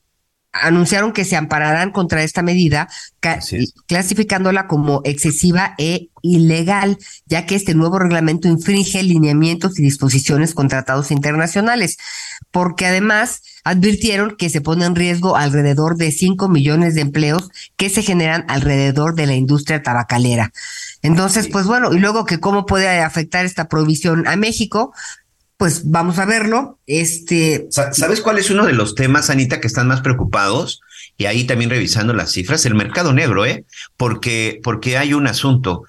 anunciaron que se ampararán contra esta medida, clasificándola como excesiva e ilegal, ya que este nuevo reglamento infringe lineamientos y disposiciones con tratados internacionales, porque además advirtieron que se pone en riesgo alrededor de 5 millones de empleos que se generan alrededor de la industria tabacalera. Entonces, pues bueno, y luego que cómo puede afectar esta prohibición a México, pues vamos a verlo. Este, Sa- ¿Sabes cuál es uno de los temas, Anita, que están más preocupados? Y ahí también revisando las cifras, el mercado negro, ¿eh? Porque, porque hay un asunto.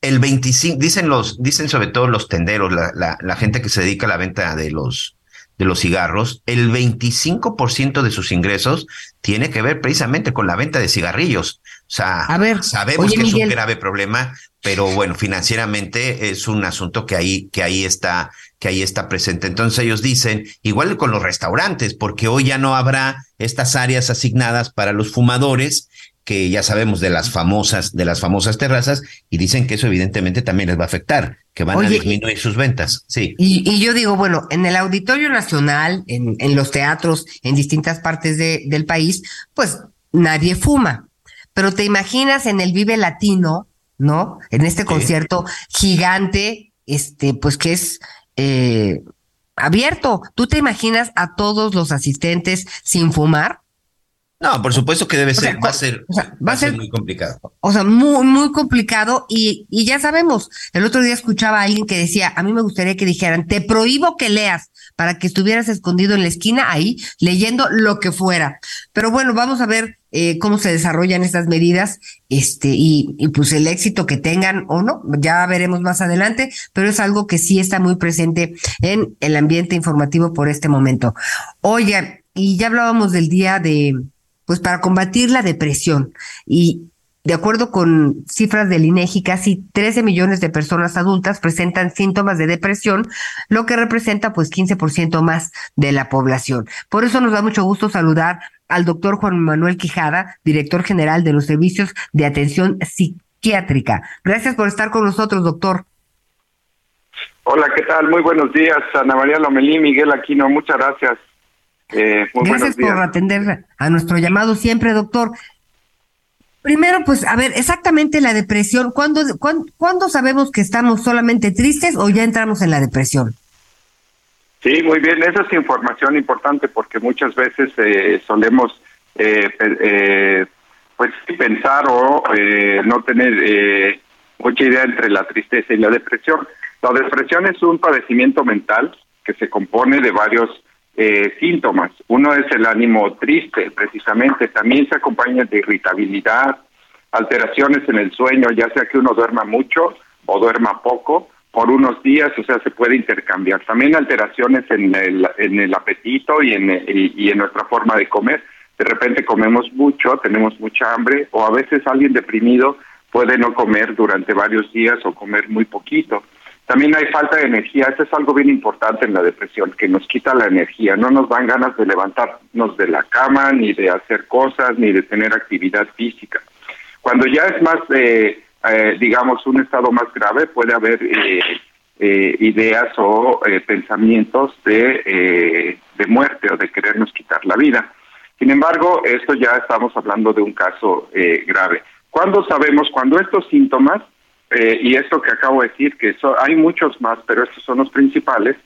El 25, dicen los, dicen sobre todo los tenderos, la, la, la gente que se dedica a la venta de los, de los cigarros, el 25% de sus ingresos tiene que ver precisamente con la venta de cigarrillos. O sea, A ver, sabemos oye, que es un grave problema, pero bueno, financieramente es un asunto que ahí, que ahí está, que ahí está presente. Entonces ellos dicen, igual con los restaurantes, porque hoy ya no habrá estas áreas asignadas para los fumadores, que ya sabemos de las famosas, de las famosas terrazas, y dicen que eso evidentemente también les va a afectar, que van a disminuir sus ventas. Sí. Y, y yo digo, bueno, en el Auditorio Nacional, en, en los teatros, en distintas partes de- del país, pues nadie fuma. Pero te imaginas en el Vive Latino, ¿no? En este concierto gigante, este, pues que es eh, abierto. ¿Tú te imaginas a todos los asistentes sin fumar? No, por supuesto que debe O sea, ser, va a ser, o sea, va a ser muy complicado. O sea, muy, muy complicado y, y ya sabemos, el otro día escuchaba a alguien que decía, a mí me gustaría que dijeran, te prohíbo que leas para que estuvieras escondido en la esquina ahí leyendo lo que fuera. Pero bueno, vamos a ver eh, cómo se desarrollan estas medidas este y, y pues el éxito que tengan o no, ya veremos más adelante, pero es algo que sí está muy presente en el ambiente informativo por este momento. Oigan, y ya hablábamos del día de, pues para combatir la depresión y de acuerdo con cifras del INEGI, casi 13 millones de personas adultas presentan síntomas de depresión, lo que representa pues 15% más de la población. Por eso nos da mucho gusto saludar al doctor Juan Manuel Quijada, director general de los servicios de atención psiquiátrica. Gracias por estar con nosotros, doctor. Hola, ¿qué tal? Muy buenos días, Ana María Lomelí, Miguel Aquino, muchas gracias. Eh, muy Gracias buenos días. por atender a nuestro llamado siempre, doctor. Primero, pues, a ver, exactamente la depresión, ¿cuándo, cuándo, cuándo sabemos que estamos solamente tristes o ya entramos en la depresión? Sí, muy bien, esa es información importante porque muchas veces eh, solemos eh, eh, pues pensar o eh, no tener eh, mucha idea entre la tristeza y la depresión. La depresión es un padecimiento mental que se compone de varios eh, síntomas. Uno es el ánimo triste, precisamente. También se acompaña de irritabilidad, alteraciones en el sueño, ya sea que uno duerma mucho o duerma poco por unos días, o sea, se puede intercambiar. También alteraciones en el, apetito y en, y, y en nuestra forma de comer. De repente comemos mucho, tenemos mucha hambre, o a veces alguien deprimido puede no comer durante varios días o comer muy poquito. También hay falta de energía, eso es algo bien importante en la depresión, que nos quita la energía, no nos dan ganas de levantarnos de la cama, ni de hacer cosas, ni de tener actividad física. Cuando ya es más, eh, eh, digamos, un estado más grave, puede haber eh, eh, ideas o eh, pensamientos de, eh, de muerte o de querernos quitar la vida. Sin embargo, esto ya estamos hablando de un caso grave. ¿Cuándo sabemos? Cuando estos síntomas, eh, y esto que acabo de decir, que so- hay muchos más, pero estos son los principales,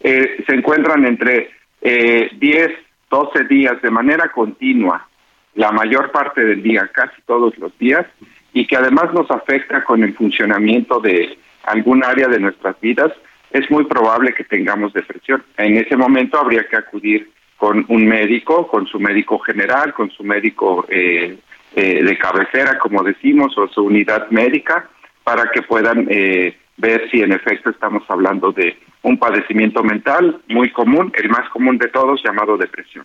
eh, se encuentran entre eh, 10, 12 días de manera continua, la mayor parte del día, casi todos los días, y que además nos afecta con el funcionamiento de algún área de nuestras vidas, es muy probable que tengamos depresión. En ese momento habría que acudir con un médico, con su médico general, con su médico eh, eh, de cabecera, como decimos, o su unidad médica, para que puedan eh, ver si en efecto estamos hablando de un padecimiento mental muy común, el más común de todos, llamado depresión.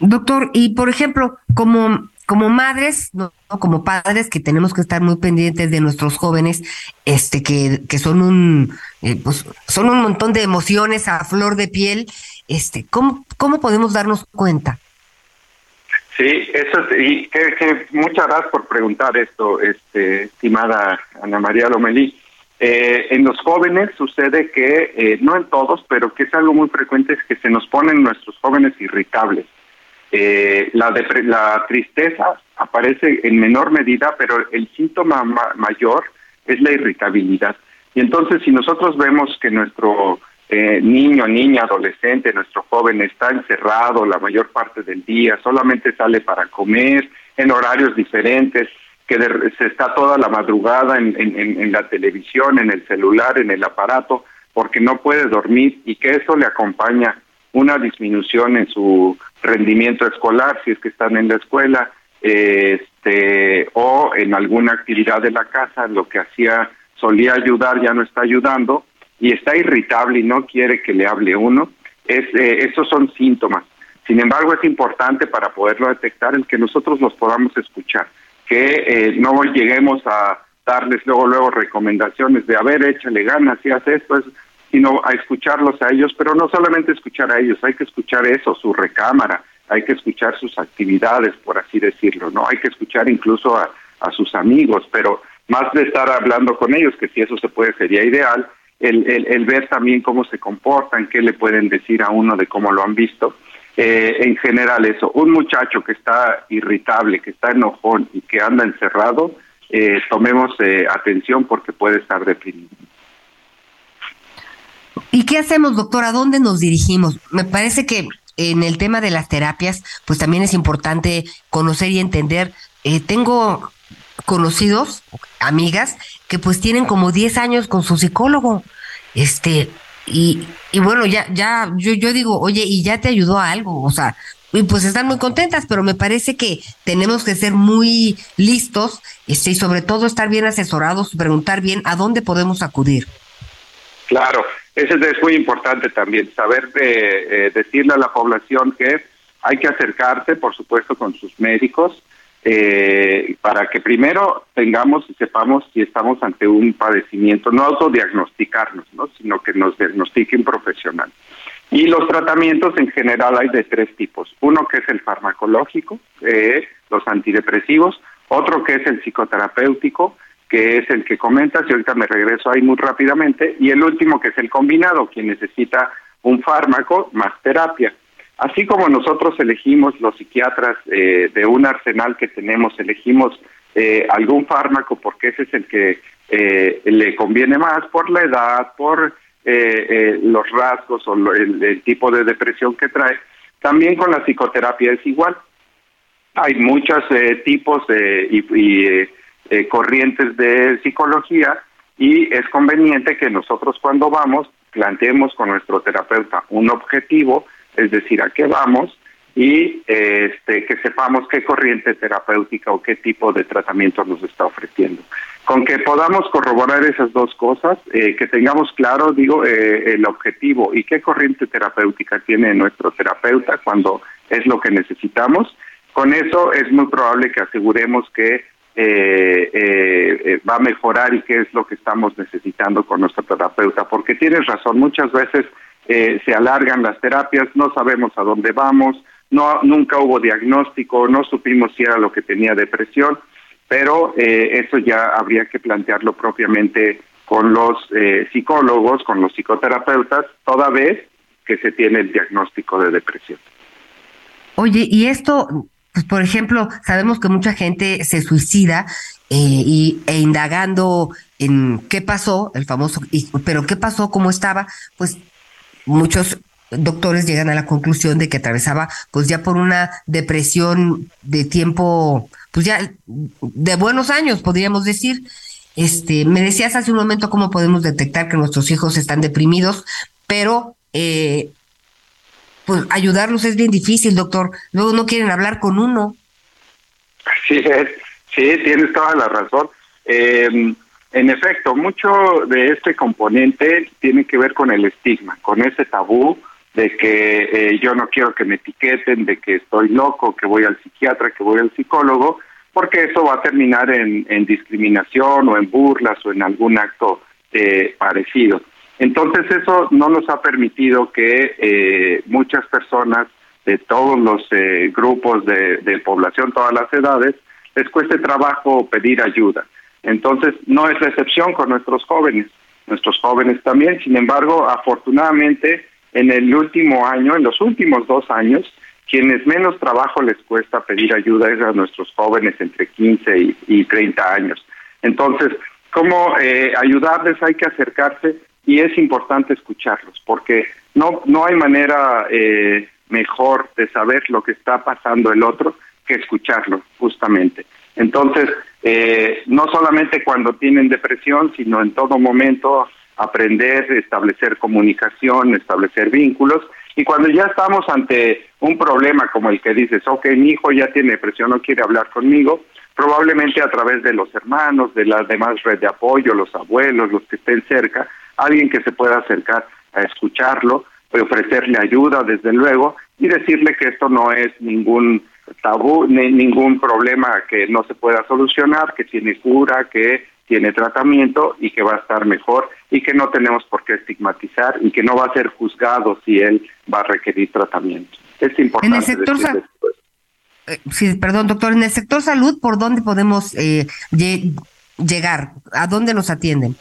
Doctor, y por ejemplo, como como madres, como padres que tenemos que estar muy pendientes de nuestros jóvenes, este que, que son un eh, pues, son un montón de emociones a flor de piel, este, ¿cómo, cómo podemos darnos cuenta? Sí, eso y que, muchas gracias por preguntar esto, este, estimada Ana María Lomelí. Eh, en los jóvenes sucede que, eh, no en todos, pero que es algo muy frecuente, es que se nos ponen nuestros jóvenes irritables. Eh, la, la tristeza aparece en menor medida, pero el síntoma mayor es la irritabilidad. Y entonces si nosotros vemos que nuestro eh, niño, niña, adolescente, nuestro joven está encerrado la mayor parte del día, solamente sale para comer en horarios diferentes, que se está toda la madrugada en, en, la televisión, en el celular, en el aparato, porque no puede dormir y que eso le acompaña una disminución en su rendimiento escolar, si es que están en la escuela, este, o en alguna actividad de la casa, lo que hacía, solía ayudar, ya no está ayudando, y está irritable y no quiere que le hable uno, es, eh, esos son síntomas. Sin embargo, es importante para poderlo detectar el que nosotros los podamos escuchar, que eh, no lleguemos a darles luego luego recomendaciones de a ver échale ganas si hace esto es sino a escucharlos a ellos, pero no solamente escuchar a ellos, hay que escuchar eso, su recámara, hay que escuchar sus actividades, por así decirlo, ¿no? Hay que escuchar incluso a, sus amigos, pero más de estar hablando con ellos, que si eso se puede sería ideal, el, el, ver también cómo se comportan, qué le pueden decir a uno de cómo lo han visto. Eh, en general eso, un muchacho que está irritable, que está enojón y que anda encerrado, eh, tomemos eh, atención porque puede estar deprimido. ¿Y qué hacemos, doctor? ¿A dónde nos dirigimos? Me parece que en el tema de las terapias, pues también es importante conocer y entender. Eh, tengo conocidos, amigas, que pues tienen como 10 años con su psicólogo. Este, y, y bueno, ya, ya, yo, yo digo, oye, ¿y ya te ayudó a algo? O sea, y pues están muy contentas, pero me parece que tenemos que ser muy listos este, y sobre todo estar bien asesorados, preguntar bien a dónde podemos acudir. Claro, eso es muy importante también, saber eh, decirle a la población que hay que acercarse, por supuesto, con sus médicos, eh, para que primero tengamos y sepamos si estamos ante un padecimiento, no autodiagnosticarnos, ¿no? sino que nos diagnostiquen profesional. Y los tratamientos en general hay de tres tipos. Uno que es el farmacológico, los antidepresivos, otro que es el psicoterapéutico que es el que comentas, y ahorita me regreso ahí muy rápidamente, y el último que es el combinado, quien necesita un fármaco más terapia. Así como nosotros elegimos los psiquiatras eh, de un arsenal que tenemos, elegimos eh, algún fármaco porque ese es el que eh, le conviene más por la edad, por los rasgos o el, tipo de depresión que trae, también con la psicoterapia es igual. Hay muchos tipos de, y eh, corrientes de psicología y es conveniente que nosotros cuando vamos planteemos con nuestro terapeuta un objetivo, es decir, a qué vamos y este, que sepamos qué corriente terapéutica o qué tipo de tratamiento nos está ofreciendo. Con que podamos corroborar esas dos cosas, eh, que tengamos claro, digo, eh, el objetivo y qué corriente terapéutica tiene nuestro terapeuta cuando es lo que necesitamos, con eso es muy probable que aseguremos que eh, eh, va a mejorar y qué es lo que estamos necesitando con nuestro terapeuta. Porque tienes razón, muchas veces eh, se alargan las terapias, no sabemos a dónde vamos, no nunca hubo diagnóstico, no supimos si era lo que tenía depresión, pero eso ya habría que plantearlo propiamente con los psicólogos, con los psicoterapeutas, toda vez que se tiene el diagnóstico de depresión. Oye, ¿y esto pues por ejemplo, sabemos que mucha gente se suicida eh, y, e indagando en qué pasó, el famoso, pero qué pasó, cómo estaba, pues muchos doctores llegan a la conclusión de que atravesaba pues ya por una depresión de tiempo, pues ya de buenos años, podríamos decir. Este, me decías hace un momento cómo podemos detectar que nuestros hijos están deprimidos, pero eh, pues ayudarlos es bien difícil, doctor. Luego no quieren hablar con uno. Sí, es, sí, tienes toda la razón. Eh, en efecto, mucho de este componente tiene que ver con el estigma, con ese tabú de que eh, yo no quiero que me etiqueten, de que estoy loco, que voy al psiquiatra, que voy al psicólogo, porque eso va a terminar en, discriminación o en burlas o en algún acto eh, parecido. Entonces eso no nos ha permitido que eh, muchas personas de todos los grupos de, de población, todas las edades, les cueste trabajo pedir ayuda. Entonces, no es la excepción con nuestros jóvenes, nuestros jóvenes también. Sin embargo, afortunadamente, en el último año, en los últimos dos años, quienes menos trabajo les cuesta pedir ayuda es a nuestros jóvenes entre 15 y, 30 años. Entonces, ¿cómo eh, ayudarles? Hay que acercarse y es importante escucharlos, porque no, no hay manera eh, mejor de saber lo que está pasando el otro que escucharlo, justamente. Entonces, eh, no solamente cuando tienen depresión, sino en todo momento aprender, establecer comunicación, establecer vínculos. Y cuando ya estamos ante un problema como el que dices, ok, mi hijo ya tiene depresión, no quiere hablar conmigo, probablemente a través de los hermanos, de la demás red de apoyo, los abuelos, los que estén cerca, alguien que se pueda acercar a escucharlo, ofrecerle ayuda, desde luego, y decirle que esto no es ningún tabú, ni ningún problema que no se pueda solucionar, que tiene cura, que tiene tratamiento y que va a estar mejor y que no tenemos por qué estigmatizar y que no va a ser juzgado si él va a requerir tratamiento. Es importante. En el sector eh, sí, perdón, doctor, en el sector salud, ¿por dónde podemos eh, llegar? ¿A dónde nos atienden?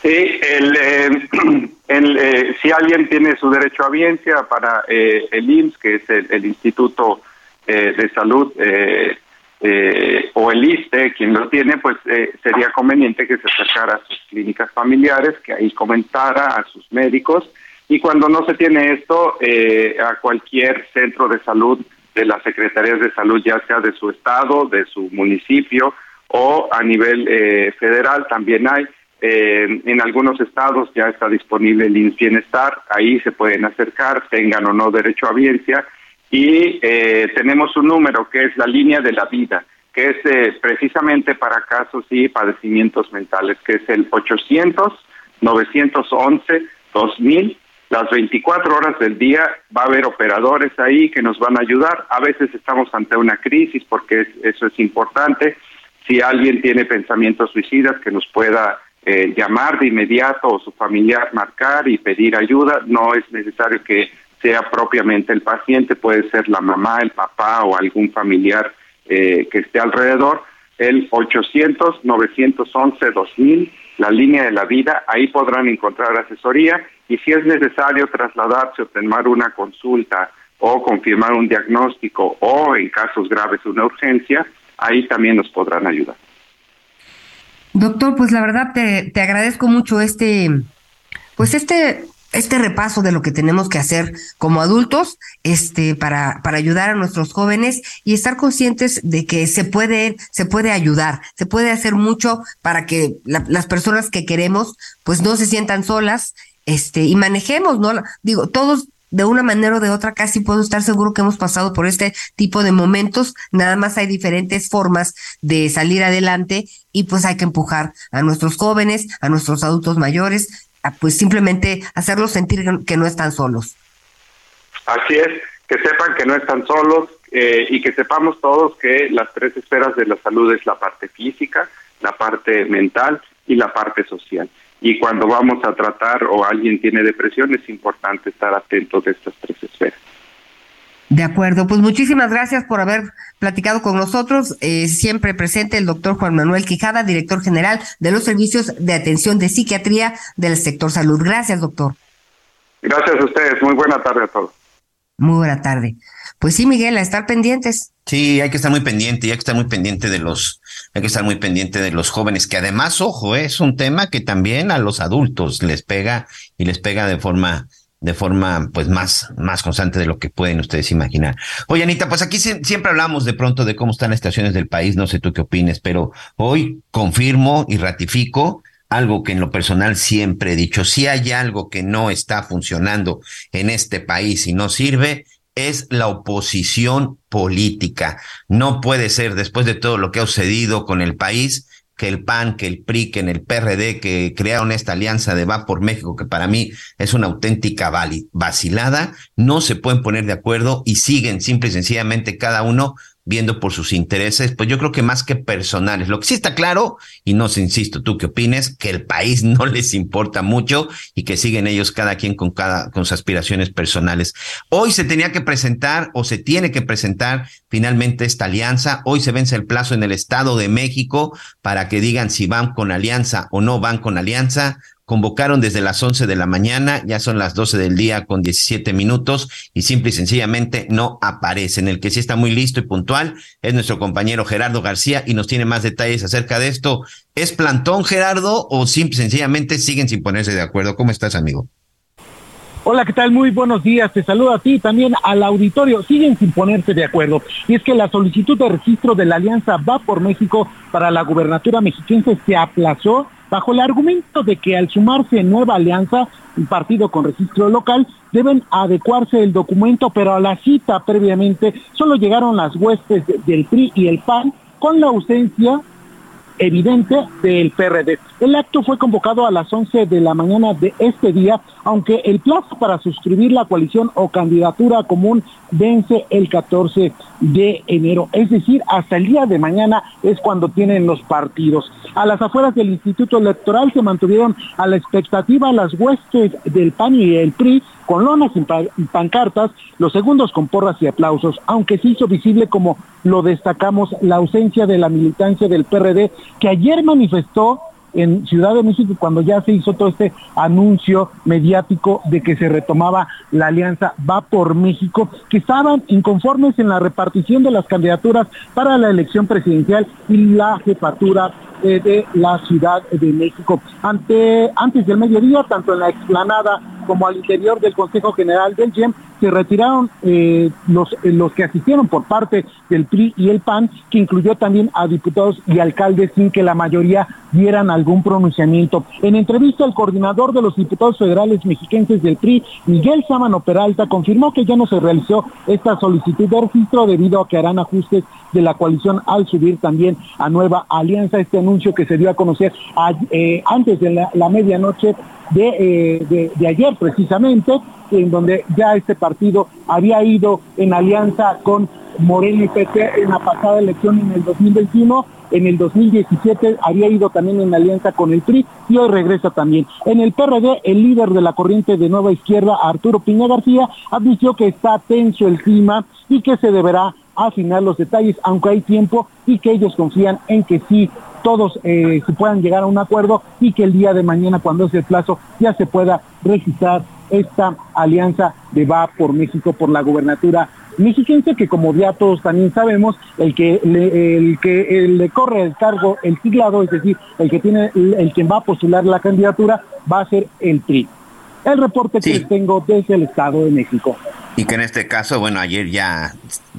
Sí, el, eh, el si alguien tiene su derecho a audiencia para el IMSS, que es el Instituto eh, de salud eh, eh, o el ISTE, quien lo tiene, pues sería conveniente que se acercara a sus clínicas familiares, que ahí comentara a sus médicos y cuando no se tiene esto, a cualquier centro de salud de las secretarías de salud, ya sea de su estado, de su municipio o a nivel federal, también hay. en algunos estados ya está disponible el INS Bienestar, ahí se pueden acercar, tengan o no derecho a audiencia, y eh, tenemos un número que es la línea de la vida, que es eh, precisamente para casos y padecimientos mentales, que es el 800 911 2000 las 24 horas del día va a haber operadores ahí que nos van a ayudar. A veces estamos ante una crisis porque eso es importante. Si alguien tiene pensamientos suicidas que nos pueda eh, llamar de inmediato o su familiar marcar y pedir ayuda, no es necesario que sea propiamente el paciente, puede ser la mamá, el papá o algún familiar eh, que esté alrededor, el 800-911-2000, la línea de la vida, ahí podrán encontrar asesoría y si es necesario trasladarse o tener una consulta o confirmar un diagnóstico o en casos graves una urgencia, ahí también nos podrán ayudar. Doctor, pues la verdad te, te agradezco mucho este, pues este este repaso de lo que tenemos que hacer como adultos este para para ayudar a nuestros jóvenes y estar conscientes de que se puede se puede ayudar se puede hacer mucho para que las personas que queremos pues no se sientan solas este y manejemos no digo todos de una manera o de otra casi puedo estar seguro que hemos pasado por este tipo de momentos, nada más hay diferentes formas de salir adelante y pues hay que empujar a nuestros jóvenes, a nuestros adultos mayores pues simplemente hacerlos sentir que no están solos. Así es, que sepan que no están solos eh, y que sepamos todos que las tres esferas de la salud es la parte física, la parte mental y la parte social. Y cuando vamos a tratar o alguien tiene depresión es importante estar atentos de estas tres esferas. De acuerdo, pues muchísimas gracias por haber platicado con nosotros. Eh, siempre presente el doctor Juan Manuel Quijada, director general de los servicios de atención de psiquiatría del sector salud. Gracias, doctor. Gracias a ustedes. Muy buena tarde a todos. Muy buena tarde. Pues sí, Miguel, a estar pendientes. Sí, hay que estar muy pendiente, hay que estar muy pendiente de los, hay que estar muy pendiente de los jóvenes, que además, ojo, es un tema que también a los adultos les pega y les pega de forma de forma pues más, más constante de lo que pueden ustedes imaginar. Oye, Anita, pues aquí siempre hablamos de pronto de cómo están las estaciones del país, no sé tú qué opines, pero hoy confirmo y ratifico algo que en lo personal siempre he dicho, si hay algo que no está funcionando en este país y no sirve, es la oposición política. No puede ser, después de todo lo que ha sucedido con el país, que el PAN, que el PRI, que en el PRD, que crearon esta alianza de Va por México, que para mí es una auténtica vacilada, no se pueden poner de acuerdo y siguen simple y sencillamente cada uno viendo por sus intereses, pues yo creo que más que personales. Lo que sí está claro, y no sé, insisto, tú qué opines, que el país no les importa mucho y que siguen ellos cada quien con cada, con sus aspiraciones personales. Hoy se tenía que presentar o se tiene que presentar finalmente esta alianza. Hoy se vence el plazo en el Estado de México para que digan si van con alianza o no van con alianza convocaron desde las 11 de la mañana, ya son las 12 del día con 17 minutos y simple y sencillamente no aparecen. El que sí está muy listo y puntual es nuestro compañero Gerardo García y nos tiene más detalles acerca de esto. ¿Es plantón, Gerardo, o simple y sencillamente siguen sin ponerse de acuerdo? ¿Cómo estás, amigo? Hola, ¿qué tal? Muy buenos días. Te saludo a ti y también al auditorio. Siguen sin ponerse de acuerdo. Y es que la solicitud de registro de la Alianza Va por México para la gubernatura mexiquense se aplazó bajo el argumento de que al sumarse nueva alianza, un partido con registro local, deben adecuarse el documento, pero a la cita previamente solo llegaron las huestes del PRI y el PAN con la ausencia evidente del PRD. El acto fue convocado a las 11 de la mañana de este día, aunque el plazo para suscribir la coalición o candidatura común vence el 14 de enero. Es decir, hasta el día de mañana es cuando tienen los partidos. A las afueras del Instituto Electoral se mantuvieron a la expectativa las huestes del PAN y el PRI con lonas y pancartas, los segundos con porras y aplausos, aunque se hizo visible como lo destacamos la ausencia de la militancia del PRD que ayer manifestó en Ciudad de México cuando ya se hizo todo este anuncio mediático de que se retomaba la alianza Va por México, que estaban inconformes en la repartición de las candidaturas para la elección presidencial y la jefatura de la Ciudad de México. Ante, antes del mediodía, tanto en la explanada como al interior del Consejo General del GEM, se retiraron eh, los, eh, los que asistieron por parte del PRI y el PAN, que incluyó también a diputados y alcaldes sin que la mayoría dieran algún pronunciamiento. En entrevista, el coordinador de los diputados federales mexiquenses del PRI, Miguel Sámano Peralta, confirmó que ya no se realizó esta solicitud de registro debido a que harán ajustes de la coalición al subir también a nueva alianza. Este anuncio que se dio a conocer eh, antes de la, medianoche de, de ayer precisamente en donde ya este partido había ido en alianza con Moreno y PT en la pasada elección en el 2021, en el 2017 había ido también en alianza con el PRI y hoy regresa también. En el PRD, el líder de la corriente de Nueva Izquierda, Arturo Piña García, admitió que está tenso el clima y que se deberá afinar los detalles, aunque hay tiempo y que ellos confían en que sí todos eh, se puedan llegar a un acuerdo y que el día de mañana, cuando es el plazo, ya se pueda registrar esta alianza de Va por México por la gubernatura mexiquense, que como ya todos también sabemos, el que le, el que le corre el cargo, el siglado, es decir, el que tiene, el, quien va a postular la candidatura, va a ser el PRI. El reporte que tengo desde el Estado de México. Y que en este caso, bueno, ayer ya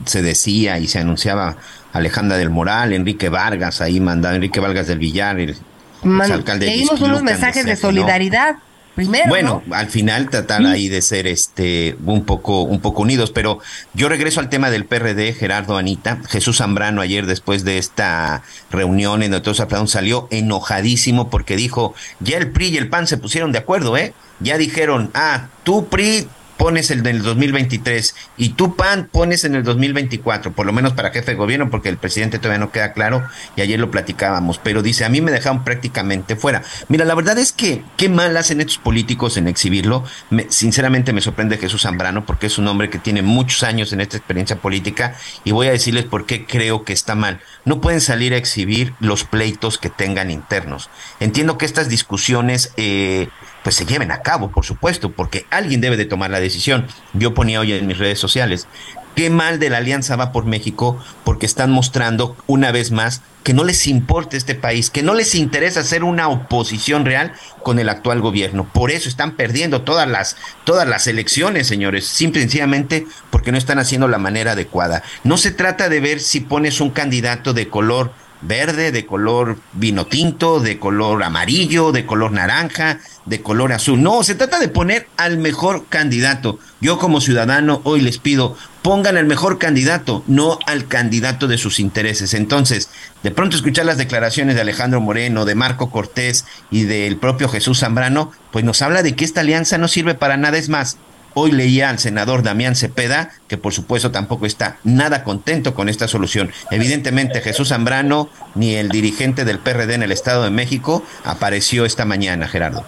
se decía y se anunciaba Alejandra del Moral, Enrique Vargas, ahí mandaba Enrique Vargas del Villar, el, alcalde Leímos unos mensajes de solidaridad. Primero, bueno, al final tratar ahí de ser este un poco un poco unidos, pero yo regreso al tema del PRD, Gerardo Anita, Jesús Zambrano ayer después de esta reunión en todos hablaron salió enojadísimo porque dijo, "Ya el PRI y el PAN se pusieron de acuerdo, ¿eh? Ya dijeron, "Ah, tú PRI pones el del 2023 y tú, PAN, pones en el 2024, por lo menos para jefe de gobierno, porque el presidente todavía no queda claro y ayer lo platicábamos, pero dice, a mí me dejaron prácticamente fuera. Mira, la verdad es que qué mal hacen estos políticos en exhibirlo. sinceramente me sorprende Jesús Zambrano porque es un hombre que tiene muchos años en esta experiencia política y voy a decirles por qué creo que está mal. No pueden salir a exhibir los pleitos que tengan internos. Entiendo que estas discusiones... Eh, pues se lleven a cabo, por supuesto, porque alguien debe de tomar la decisión. Yo ponía hoy en mis redes sociales, qué mal de la Alianza va por México, porque están mostrando una vez más que no les importa este país, que no les interesa hacer una oposición real con el actual gobierno. Por eso están perdiendo todas las, todas las elecciones, señores, simple y sencillamente porque no están haciendo la manera adecuada. No se trata de ver si pones un candidato de color verde, de color vino tinto, de color amarillo, de color naranja, de color azul. No, se trata de poner al mejor candidato. Yo como ciudadano hoy les pido, pongan al mejor candidato, no al candidato de sus intereses. Entonces, de pronto escuchar las declaraciones de Alejandro Moreno, de Marco Cortés y del propio Jesús Zambrano, pues nos habla de que esta alianza no sirve para nada. Es más, Hoy leía al senador Damián Cepeda, que por supuesto tampoco está nada contento con esta solución. Evidentemente Jesús Zambrano ni el dirigente del PRD en el Estado de México apareció esta mañana, Gerardo.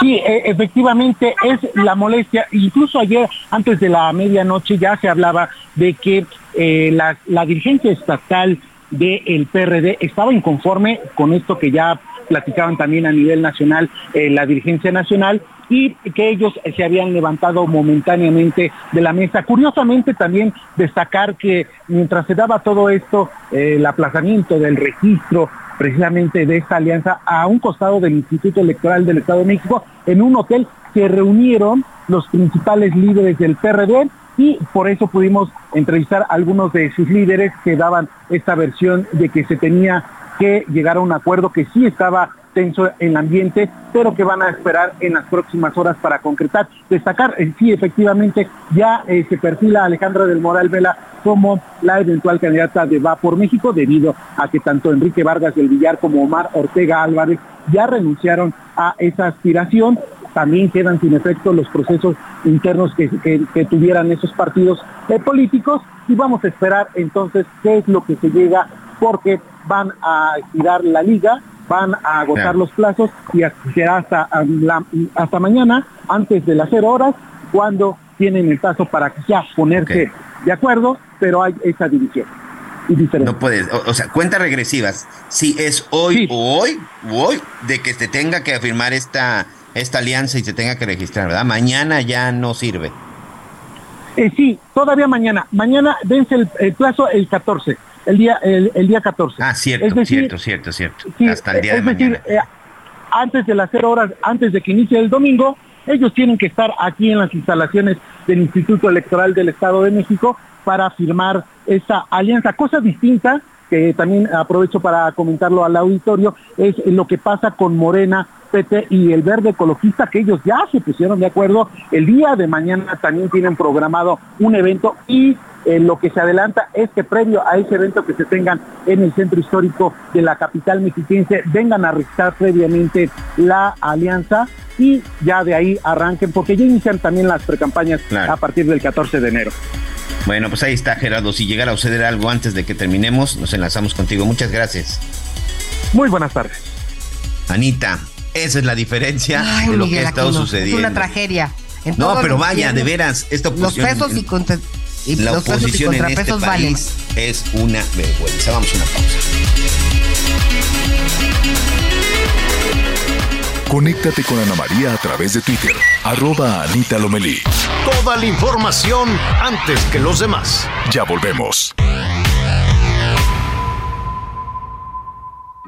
Sí, e, efectivamente es la molestia. Incluso ayer, antes de la medianoche, ya se hablaba de que eh, la, dirigencia estatal del PRD estaba inconforme con esto que ya platicaban también a nivel nacional eh, la dirigencia nacional y que ellos se habían levantado momentáneamente de la mesa. Curiosamente también destacar que mientras se daba todo esto, eh, el aplazamiento del registro precisamente de esta alianza a un costado del Instituto Electoral del Estado de México, en un hotel se reunieron los principales líderes del PRD y por eso pudimos entrevistar a algunos de sus líderes que daban esta versión de que se tenía que llegar a un acuerdo que sí estaba tenso en el ambiente, pero que van a esperar en las próximas horas para concretar. Destacar, eh, sí, efectivamente, ya eh, se perfila Alejandra del Moral Vela como la eventual candidata de Va por México, debido a que tanto Enrique Vargas del Villar como Omar Ortega Álvarez ya renunciaron a esa aspiración. También quedan sin efecto los procesos internos que, tuvieran esos partidos eh, políticos y vamos a esperar entonces qué es lo que se llega porque van a girar la liga, van a agotar los plazos y será hasta, hasta mañana, antes de las cero horas, cuando tienen el paso para ya ponerse de acuerdo, pero hay esa división. Y no puedes, o, sea, cuentas regresivas. Si es hoy o hoy, hoy, de que se tenga que afirmar esta, esta alianza y se tenga que registrar, ¿verdad? Mañana ya no sirve. Eh, sí, todavía mañana. Mañana vence el, plazo el 14, el día, el, día 14. Ah, cierto, cierto, cierto, cierto. Hasta el día de mañana. Eh, antes de las cero horas, antes de que inicie el domingo, ellos tienen que estar aquí en las instalaciones del Instituto Electoral del Estado de México para firmar esa alianza. Cosa distinta que también aprovecho para comentarlo al auditorio, es lo que pasa con Morena PT y el Verde Ecologista, que ellos ya se pusieron de acuerdo. El día de mañana también tienen programado un evento y eh, lo que se adelanta es que previo a ese evento que se tengan en el centro histórico de la capital mexiquense, vengan a registrar previamente la alianza y ya de ahí arranquen, porque ya inician también las precampañas a partir del 14 de enero. Bueno, pues ahí está Gerardo. Si llegara a suceder algo antes de que terminemos, nos enlazamos contigo. Muchas gracias. Muy buenas tardes. Anita, esa es la diferencia de lo que ha estado sucediendo. Es una tragedia. no, pero vaya, de veras, esta oposición. Los pesos y, contra, la oposición en este país es una vergüenza. Vamos a una pausa. Conéctate con Ana María a través de Twitter, arroba Anita Lomelí. Toda la información antes que los demás. Ya volvemos.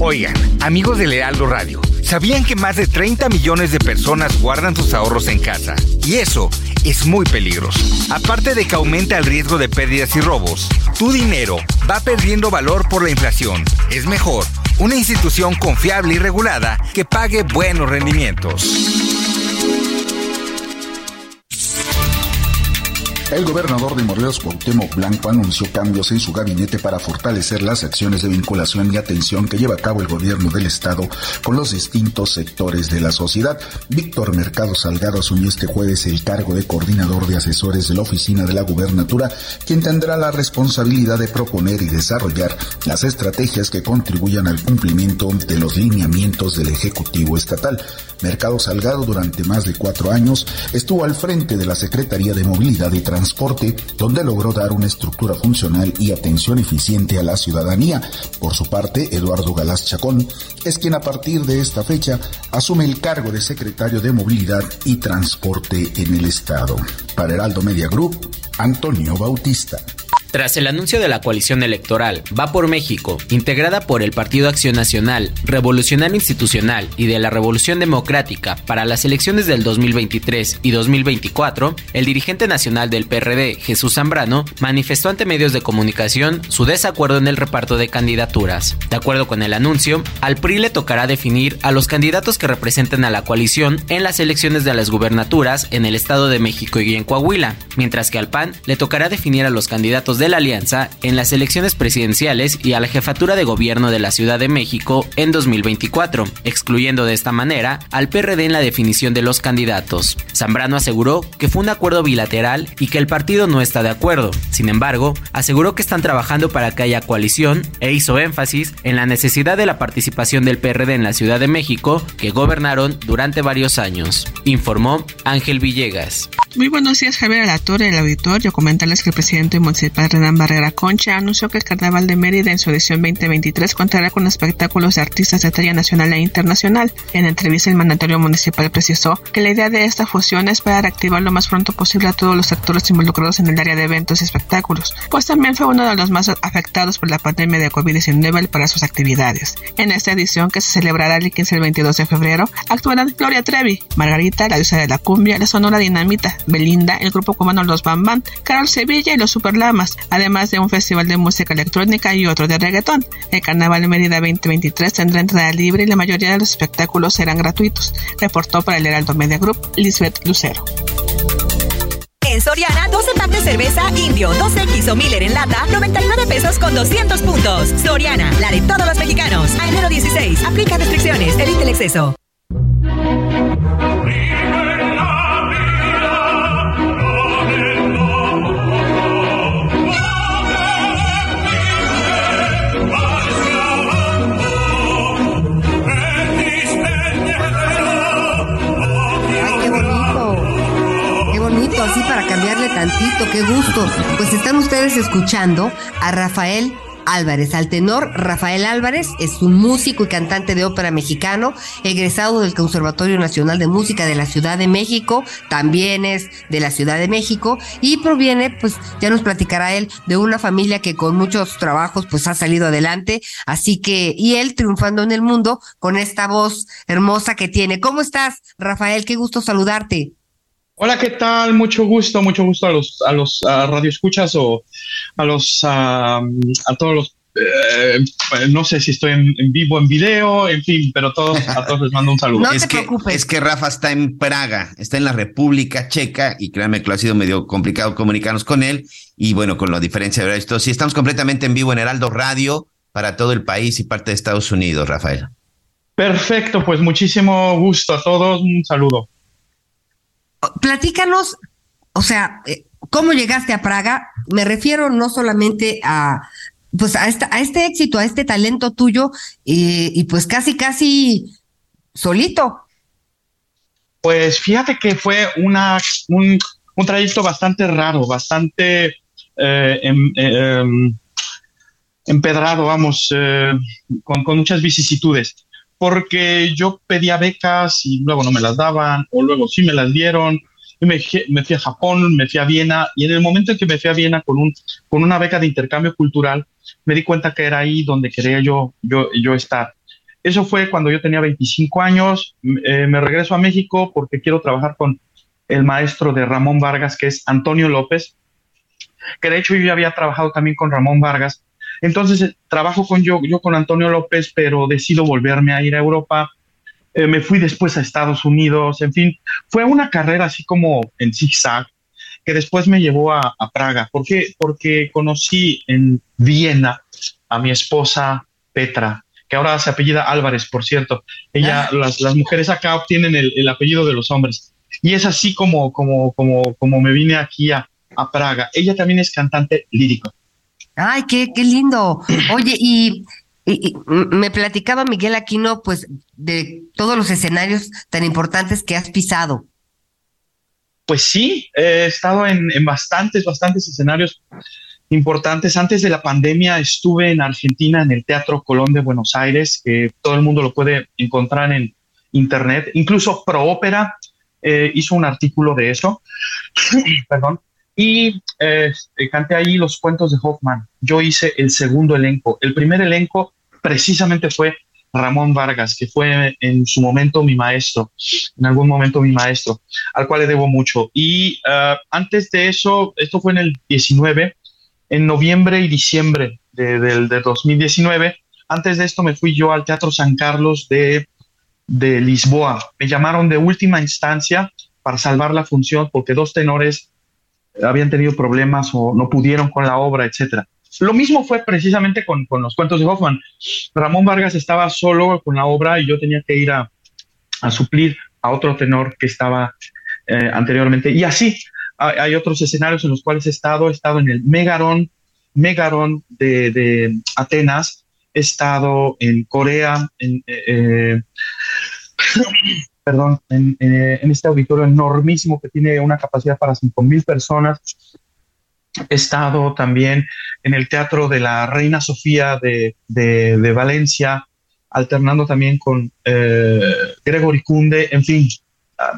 Oigan, amigos de Heraldo Radio, ¿sabían que más de 30 millones de personas guardan sus ahorros en casa? Y eso es muy peligroso. Aparte de que aumenta el riesgo de pérdidas y robos, tu dinero va perdiendo valor por la inflación. Es mejor una institución confiable y regulada que pague buenos rendimientos. El gobernador de Morelos, Cuauhtémoc Blanco, anunció cambios en su gabinete para fortalecer las acciones de vinculación y atención que lleva a cabo el gobierno del estado con los distintos sectores de la sociedad. Víctor Mercado Salgado asumió este jueves el cargo de coordinador de asesores de la oficina de la gubernatura, quien tendrá la responsabilidad de proponer y desarrollar las estrategias que contribuyan al cumplimiento de los lineamientos del Ejecutivo Estatal. Mercado Salgado durante más de cuatro años estuvo al frente de la Secretaría de Movilidad y Transporte, donde logró dar una estructura funcional y atención eficiente a la ciudadanía. Por su parte, Eduardo Galás Chacón es quien a partir de esta fecha asume el cargo de secretario de Movilidad y Transporte en el Estado. Para Heraldo Media Group, Antonio Bautista. Tras el anuncio de la coalición electoral Va por México, integrada por el Partido Acción Nacional, Revolucionario Institucional y de la Revolución Democrática para las elecciones del 2023 y 2024, el dirigente nacional del PRD, Jesús Zambrano, manifestó ante medios de comunicación su desacuerdo en el reparto de candidaturas. De acuerdo con el anuncio, al PRI le tocará definir a los candidatos que representen a la coalición en las elecciones de las gubernaturas en el Estado de México y en Coahuila, mientras que al PAN le tocará definir a los candidatos de la alianza en las elecciones presidenciales y a la jefatura de gobierno de la Ciudad de México en 2024, excluyendo de esta manera al PRD en la definición de los candidatos. Zambrano aseguró que fue un acuerdo bilateral y que el partido no está de acuerdo. Sin embargo, aseguró que están trabajando para que haya coalición e hizo énfasis en la necesidad de la participación del PRD en la Ciudad de México, que gobernaron durante varios años, informó Ángel Villegas. Muy buenos días, Javier Alatorre, el auditorio. Comentarles que el presidente municipal Renan Barrera Concha anunció que el Carnaval de Mérida en su edición 2023 contará con espectáculos de artistas de talla nacional e internacional. En entrevista, el mandatario municipal precisó que la idea de esta fusión es para reactivar lo más pronto posible a todos los actores involucrados en el área de eventos y espectáculos, pues también fue uno de los más afectados por la pandemia de COVID-19 para sus actividades. En esta edición, que se celebrará el 15 y 22 de febrero, actuarán Gloria Trevi, Margarita, la diosa de la cumbia, la Sonora Dinamita, Belinda, el grupo cubano Los Bambán, Carol Sevilla y los Superlamas, además de un festival de música electrónica y otro de reggaetón. El Carnaval de Mérida 2023 tendrá entrada libre y la mayoría de los espectáculos serán gratuitos, reportó para el Heraldo Media Group Lisbeth Lucero. En Soriana, 12 packs de cerveza Indio, 2X o Miller en lata, 99 pesos con 200 puntos. Soriana, la de todos los mexicanos. A enero 16, aplica restricciones, evite el exceso. Qué gusto. Pues están ustedes escuchando a Rafael Álvarez. Al tenor Rafael Álvarez es un músico y cantante de ópera mexicano, egresado del Conservatorio Nacional de Música de la Ciudad de México, también es de la Ciudad de México y proviene, pues ya nos platicará él, de una familia que con muchos trabajos pues ha salido adelante, así que, y él triunfando en el mundo con esta voz hermosa que tiene. ¿Cómo estás, Rafael? Qué gusto saludarte. Hola, ¿qué tal? Mucho gusto, mucho gusto a los a los radioescuchas o a los a, todos los eh, no sé si estoy en, vivo, en video, en fin, pero todos, a todos les mando un saludo. No es, que, es que Rafa está en Praga, está en la República Checa y créanme que lo ha sido medio complicado comunicarnos con él y bueno, con la diferencia de esto, sí estamos completamente en vivo en Heraldo Radio para todo el país y parte de Estados Unidos, Rafael. Perfecto, pues muchísimo gusto a todos, un saludo. Platícanos, o sea, eh, ¿cómo llegaste a Praga? Me refiero no solamente a, pues a, esta, a este éxito, a este talento tuyo, y pues casi, casi solito. Pues fíjate que fue una, un, un trayecto bastante raro, bastante eh, em, em, empedrado, vamos, eh, con muchas vicisitudes porque yo pedía becas y luego no me las daban, o luego sí me las dieron. Y me, me, fui a Japón, me fui a Viena, y en el momento en que me fui a Viena con, un, con una beca de intercambio cultural, me di cuenta que era ahí donde quería yo, yo, yo estar. Eso fue cuando yo tenía 25 años, eh, me regreso a México porque quiero trabajar con el maestro de Ramón Vargas, que es Antonio López, que de hecho yo ya había trabajado también con Ramón Vargas entonces eh, trabajo con yo, yo con Antonio López, pero decido volverme a ir a Europa. Eh, me fui después a Estados Unidos, en fin, fue una carrera así como en zigzag, que después me llevó a, Praga. ¿Por qué? Porque conocí en Viena a mi esposa Petra, que ahora se apellida Álvarez, por cierto. Ella, las, las mujeres acá obtienen el, el, apellido de los hombres. Y es así como, como, como, como me vine aquí a, a Praga. Ella también es cantante lírico. Ay, qué, qué lindo. Oye, y, me platicaba Miguel Aquino, pues, de todos los escenarios tan importantes que has pisado. Pues sí, he estado en, bastantes, bastantes escenarios importantes. Antes de la pandemia estuve en Argentina en el Teatro Colón de Buenos Aires, que todo el mundo lo puede encontrar en internet. Incluso Pro Ópera eh, hizo un artículo de eso. Perdón. Y eh, canté ahí los cuentos de Hoffman. Yo hice el segundo elenco. El primer elenco precisamente fue Ramón Vargas, que fue en su momento mi maestro, en algún momento mi maestro, al cual le debo mucho. Y uh, antes de eso, esto fue en el 19, en noviembre y diciembre de, del de 2019, antes de esto me fui yo al Teatro San Carlos de, de Lisboa. Me llamaron de última instancia para salvar la función porque dos tenores habían tenido problemas o no pudieron con la obra, etcétera. Lo mismo fue precisamente con, con, los cuentos de Hoffman. Ramón Vargas estaba solo con la obra y yo tenía que ir a, a suplir a otro tenor que estaba eh, anteriormente. Y así hay, otros escenarios en los cuales he estado. He estado en el Megaron, Megaron de, de Atenas. He estado en Corea, en, eh, perdón, en, eh, en, este auditorio enormísimo que tiene una capacidad para 5.000 personas. He estado también en el Teatro de la Reina Sofía de, de, de Valencia, alternando también con eh, Gregory Kunde, en fin,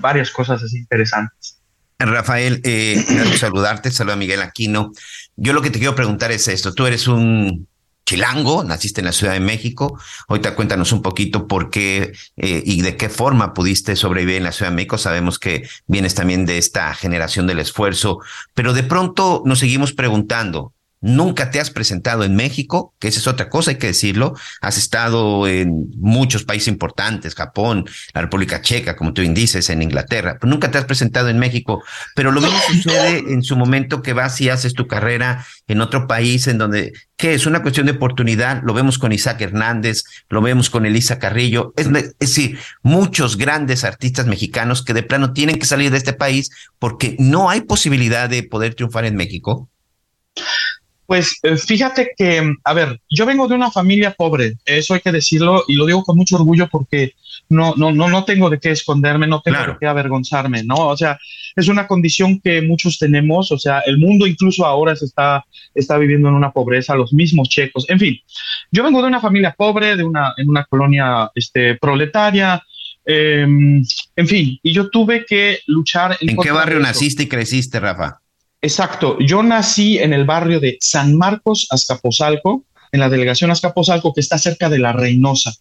varias cosas así interesantes. Rafael, eh, saludarte, saluda a Miguel Aquino. Yo lo que te quiero preguntar es esto, tú eres un chilango, naciste en la Ciudad de México. Ahorita cuéntanos un poquito por qué eh, y de qué forma pudiste sobrevivir en la Ciudad de México. Sabemos que vienes también de esta generación del esfuerzo, pero de pronto nos seguimos preguntando, Nunca te has presentado en México, que esa es otra cosa, hay que decirlo. Has estado en muchos países importantes, Japón, la República Checa, como tú dices, en Inglaterra, pero nunca te has presentado en México. Pero lo mismo sucede en su momento que vas y haces tu carrera en otro país, en donde, ¿qué es? Una cuestión de oportunidad. Lo vemos con Isaac Hernández, lo vemos con Elisa Carrillo. Es, es decir, muchos grandes artistas mexicanos que de plano tienen que salir de este país porque no hay posibilidad de poder triunfar en México. Pues eh, fíjate que, a ver, yo vengo de una familia pobre, eso hay que decirlo y lo digo con mucho orgullo porque no, no, no, no tengo de qué esconderme, no tengo claro. de qué avergonzarme, ¿no? O sea, es una condición que muchos tenemos, o sea, el mundo incluso ahora se está, está viviendo en una pobreza, los mismos checos, en fin, yo vengo de una familia pobre, de una, en una colonia este, proletaria, eh, en fin, y yo tuve que luchar. ¿En, ¿En qué barrio naciste y creciste, Rafa? Exacto. Yo nací en el barrio de San Marcos, Azcapotzalco, en la delegación Azcapotzalco, que está cerca de la Reynosa.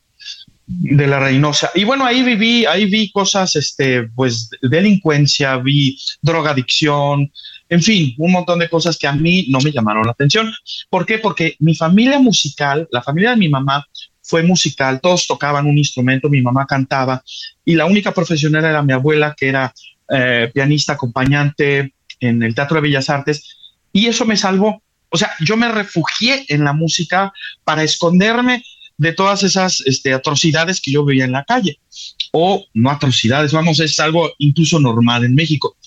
De la Reynosa. Y bueno, ahí viví, ahí vi cosas, este, pues, delincuencia, vi drogadicción, en fin, un montón de cosas que a mí no me llamaron la atención. ¿Por qué? Porque mi familia musical, la familia de mi mamá, fue musical, todos tocaban un instrumento, mi mamá cantaba, y la única profesional era mi abuela, que era eh, pianista, acompañante, en el Teatro de Bellas Artes y eso me salvó. O sea, yo me refugié en la música para esconderme de todas esas este, atrocidades que yo veía en la calle. O no atrocidades, vamos, es algo incluso normal en México.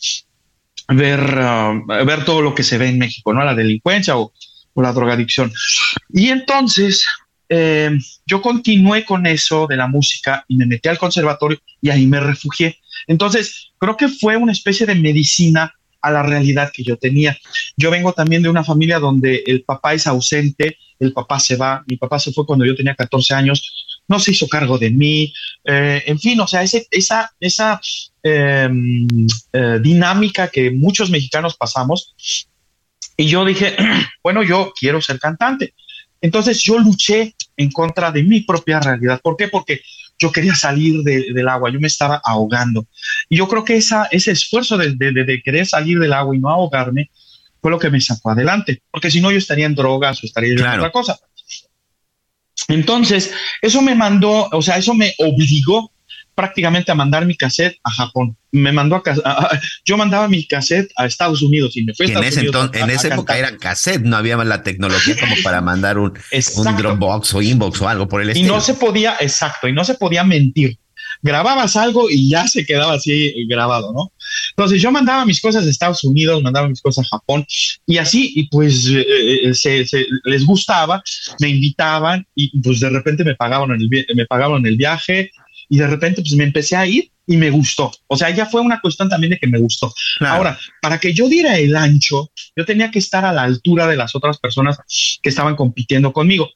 Ver, uh, ver todo lo que se ve en México, ¿no? La delincuencia o, la drogadicción. Y entonces eh, yo continué con eso de la música y me metí al conservatorio y ahí me refugié. Entonces, creo que fue una especie de medicina a la realidad que yo tenía. Yo vengo también de una familia donde el papá es ausente, el papá se va, mi papá se fue cuando yo tenía 14 años, no se hizo cargo de mí, eh, en fin, o sea, esa, esa eh, eh, dinámica que muchos mexicanos pasamos. Y yo dije, bueno, yo quiero ser cantante. Entonces yo luché en contra de mi propia realidad. ¿Por qué? Porque yo quería salir de, del agua, yo me estaba ahogando. Y yo creo que esa, ese esfuerzo de, de, de, querer salir del agua y no ahogarme fue lo que me sacó adelante, porque si no yo estaría en drogas o estaría en otra cosa. Entonces, eso me mandó, o sea, eso me obligó prácticamente a mandar mi cassette a Japón. Me mandó a, a, yo mandaba mi cassette a Estados Unidos y me fue a en, ese entonces, en esa época cassette, no había la tecnología como para mandar un, un Dropbox o Inbox o algo por el estilo. Y no se podía, exacto, y no se podía mentir. Grababas algo y ya se quedaba así grabado, ¿no? Entonces yo mandaba mis cosas a Estados Unidos, mandaba mis cosas a Japón y así, y pues eh, se, se, les gustaba, me invitaban y pues de repente me pagaban el, me pagaban el viaje, y de repente pues me empecé a ir y me gustó. O sea, ya fue una cuestión también de que me gustó. Ahora, para que yo diera el ancho, yo tenía que estar a la altura de las otras personas que estaban compitiendo conmigo.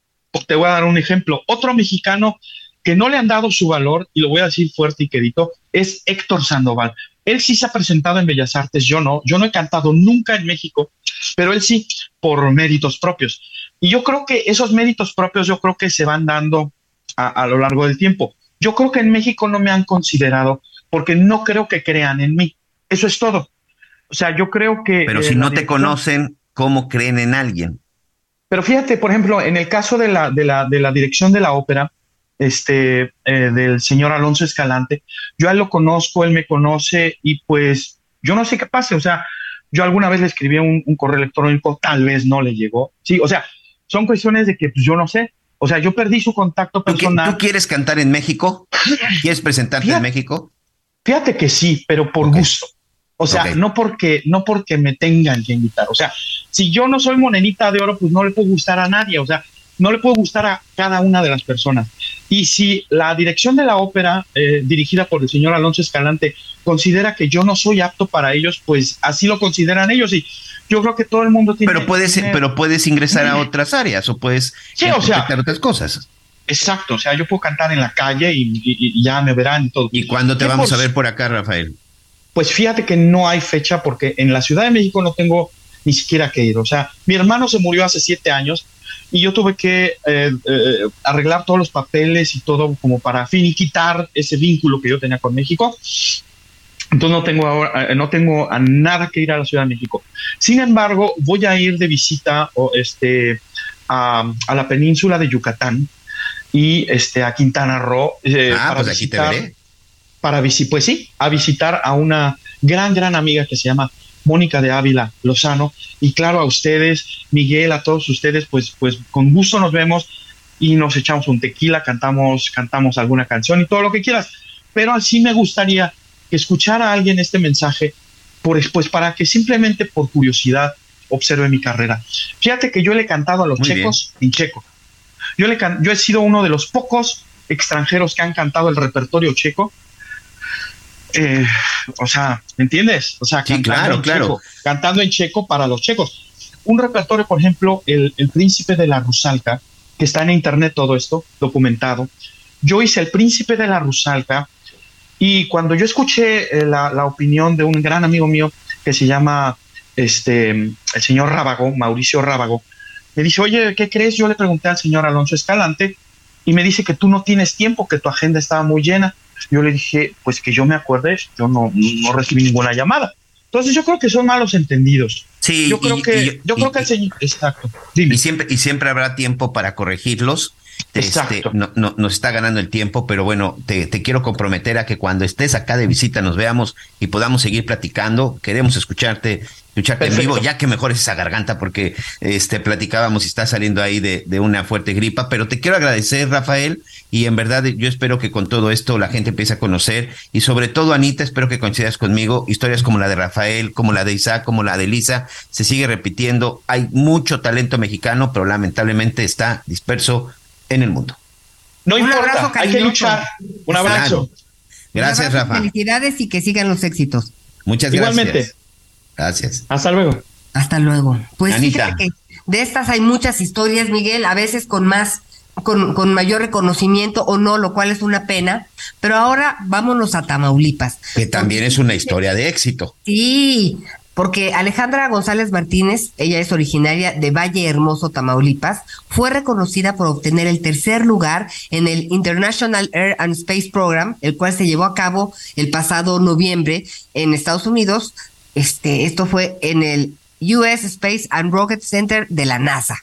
Te voy a dar un ejemplo. Otro mexicano que no le han dado su valor, y lo voy a decir fuerte y querido, es Héctor Sandoval. Él sí se ha presentado en Bellas Artes, yo no. Yo no he cantado nunca en México, pero él sí, por méritos propios. Y yo creo que esos méritos propios, yo creo que se van dando a, a lo largo del tiempo. Yo creo que en México no me han considerado porque no creo que crean en mí. Eso es todo. O sea, yo creo que... Pero si no te conocen, ¿cómo creen en alguien? Pero fíjate, por ejemplo, en el caso de la, de la, de la dirección de la ópera, este, eh, del señor Alonso Escalante, yo a él lo conozco, él me conoce y pues yo no sé qué pase, o sea, yo alguna vez le escribí un, un correo electrónico, tal vez no le llegó, sí, o sea, son cuestiones de que pues, yo no sé, o sea, yo perdí su contacto personal. ¿Tú quieres cantar en México? ¿Quieres presentarte en México? Fíjate que sí, pero por okay. gusto. O sea, okay. no porque no porque me tengan que invitar. O sea, si yo no soy monenita de oro, pues no le puedo gustar a nadie. O sea, no le puedo gustar a cada una de las personas. Y si la dirección de la ópera, eh, dirigida por el señor Alonso Escalante, considera que yo no soy apto para ellos, pues así lo consideran ellos. Y yo creo que todo el mundo tiene. Pero puedes, tiene... pero puedes ingresar a otras áreas o puedes sí, o sea, otras cosas. Exacto, o sea, yo puedo cantar en la calle y, y, y ya me verán y todo. ¿Y cuándo te vamos a ver por acá, Rafael? Pues fíjate que no hay fecha porque en la Ciudad de México no tengo ni siquiera que ir. O sea, mi hermano se murió hace siete años y yo tuve que eh, eh, arreglar todos los papeles y todo como para finiquitar ese vínculo que yo tenía con México. Entonces no tengo ahora, no tengo a nada que ir a la Ciudad de México. Sin embargo, voy a ir de visita o este, a, a, la península de Yucatán y este, a Quintana Roo. Eh, ah, para pues visitar, aquí te veré. Para visitar, pues sí, a visitar a una gran, gran amiga que se llama Mónica de Ávila Lozano. Y claro, a ustedes, Miguel, a todos ustedes, pues, pues con gusto nos vemos y nos echamos un tequila, cantamos, cantamos alguna canción y todo lo que quieras. Pero así me gustaría que escuchara a alguien este mensaje, por, pues para que simplemente por curiosidad observe mi carrera. Fíjate que yo le he cantado a los Muy checos bien. en checo. Yo, le yo he sido uno de los pocos extranjeros que han cantado el repertorio checo. Eh, o sea, ¿me entiendes? O sea, sí, claro, claro. Checo, cantando en checo para los checos. Un repertorio, por ejemplo, el, el Príncipe de la Rusalka, que está en internet todo esto, documentado. Yo hice el Príncipe de la Rusalka y cuando yo escuché eh, la, la, opinión de un gran amigo mío que se llama este, el señor Rábago, Mauricio Rábago, me dice, oye, ¿qué crees? Yo le pregunté al señor Alonso Escalante y me dice que tú no tienes tiempo, que tu agenda estaba muy llena. Yo le dije, pues que yo me acuerde, yo no, no recibí ninguna llamada. Entonces yo creo que son malos entendidos. Sí, yo creo y, que, y, yo creo que el señor, exacto. Dime. Y siempre, y siempre habrá tiempo para corregirlos. Este, no, no, nos está ganando el tiempo, pero bueno, te, te, quiero comprometer a que cuando estés acá de visita nos veamos y podamos seguir platicando. Queremos escucharte, escucharte Perfecto. en vivo, ya que mejores esa garganta, porque este platicábamos y está saliendo ahí de, de, una fuerte gripa. Pero te quiero agradecer, Rafael, y en verdad yo espero que con todo esto la gente empiece a conocer, y sobre todo, Anita, espero que coincidas conmigo, historias como la de Rafael, como la de Isaac, como la de Lisa, se sigue repitiendo. Hay mucho talento mexicano, pero lamentablemente está disperso en el mundo. No un importa, abrazo hay que luchar. Un abrazo. Gracias, un abrazo, Rafa. Felicidades y que sigan los éxitos. Muchas gracias. Igualmente. Gracias. Hasta luego. Hasta luego. Pues Anita. fíjate que de estas hay muchas historias, Miguel, a veces con más, con, con mayor reconocimiento o no, lo cual es una pena. Pero ahora vámonos a Tamaulipas. Que también es una historia de éxito. Sí, porque Alejandra González Martínez, ella es originaria de Valle Hermoso, Tamaulipas, fue reconocida por obtener el tercer lugar en el International Air and Space Program, el cual se llevó a cabo el pasado noviembre en Estados Unidos. Este, esto fue en el US Space and Rocket Center de la NASA.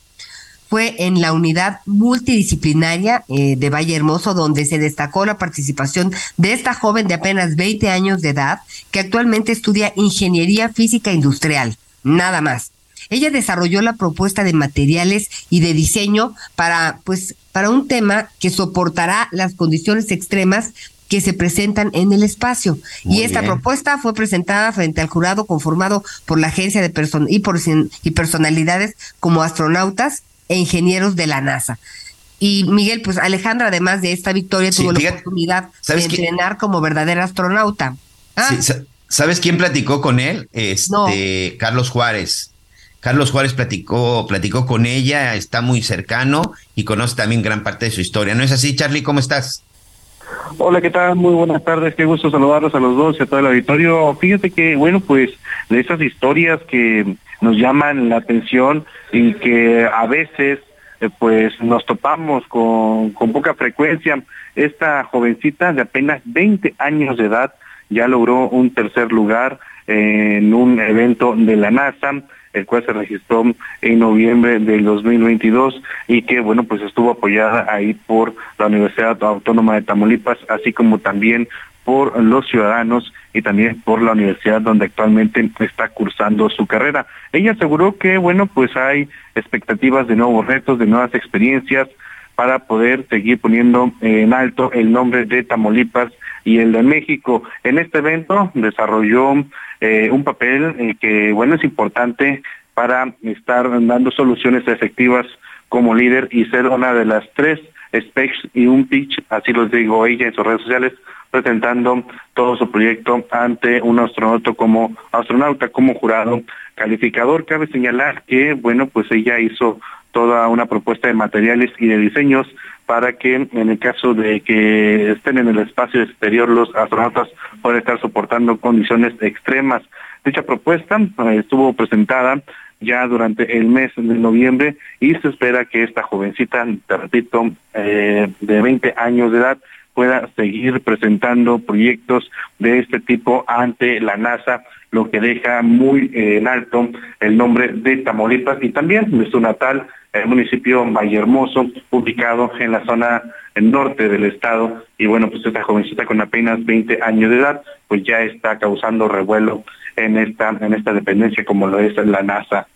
Fue en la unidad multidisciplinaria eh, de Valle Hermoso, donde se destacó la participación de esta joven de apenas 20 años de edad, que actualmente estudia ingeniería física industrial, nada más. Ella desarrolló la propuesta de materiales y de diseño para, pues, para un tema que soportará las condiciones extremas que se presentan en el espacio. y esta propuesta fue presentada frente al jurado conformado por la agencia de person y, por, y personalidades como astronautas e ingenieros de la NASA. Y Miguel, pues Alejandra, además de esta victoria, tuvo la oportunidad de entrenar como verdadera astronauta. Ah. ¿Sabes quién platicó con él? Este, Carlos Juárez. Carlos Juárez platicó, platicó con ella, está muy cercano y conoce también gran parte de su historia. ¿No es así, Charlie? ¿Cómo estás? Hola, ¿qué tal? Muy buenas tardes, qué gusto saludarlos a los dos y a todo el auditorio. Fíjate que, bueno, pues de esas historias que nos llaman la atención y que a veces eh, pues nos topamos con, con poca frecuencia. Esta jovencita de apenas 20 años de edad ya logró un tercer lugar en un evento de la NASA el cual se registró en noviembre del 2022 y que, bueno, pues estuvo apoyada ahí por la Universidad Autónoma de Tamaulipas, así como también por los ciudadanos y también por la universidad donde actualmente está cursando su carrera. Ella aseguró que, bueno, pues hay expectativas de nuevos retos, de nuevas experiencias para poder seguir poniendo en alto el nombre de Tamaulipas y el de México. En este evento desarrolló eh, un papel eh, que, bueno, es importante para estar dando soluciones efectivas como líder y ser una de las tres specs y un pitch, así lo digo ella en sus redes sociales, presentando todo su proyecto ante un astronauta como astronauta, como jurado calificador. Cabe señalar que, bueno, pues ella hizo toda una propuesta de materiales y de diseños para que en el caso de que estén en el espacio exterior los astronautas puedan estar soportando condiciones extremas. Dicha propuesta eh, estuvo presentada ya durante el mes de noviembre y se espera que esta jovencita, te repito, eh, de 20 años de edad, pueda seguir presentando proyectos de este tipo ante la NASA, lo que deja muy eh, en alto el nombre de Tamaulipas y también de su natal el municipio Vallehermoso, ubicado en la zona norte del estado. Y bueno, pues esta jovencita con apenas 20 años de edad, pues ya está causando revuelo en esta, en esta dependencia como lo es la NASA.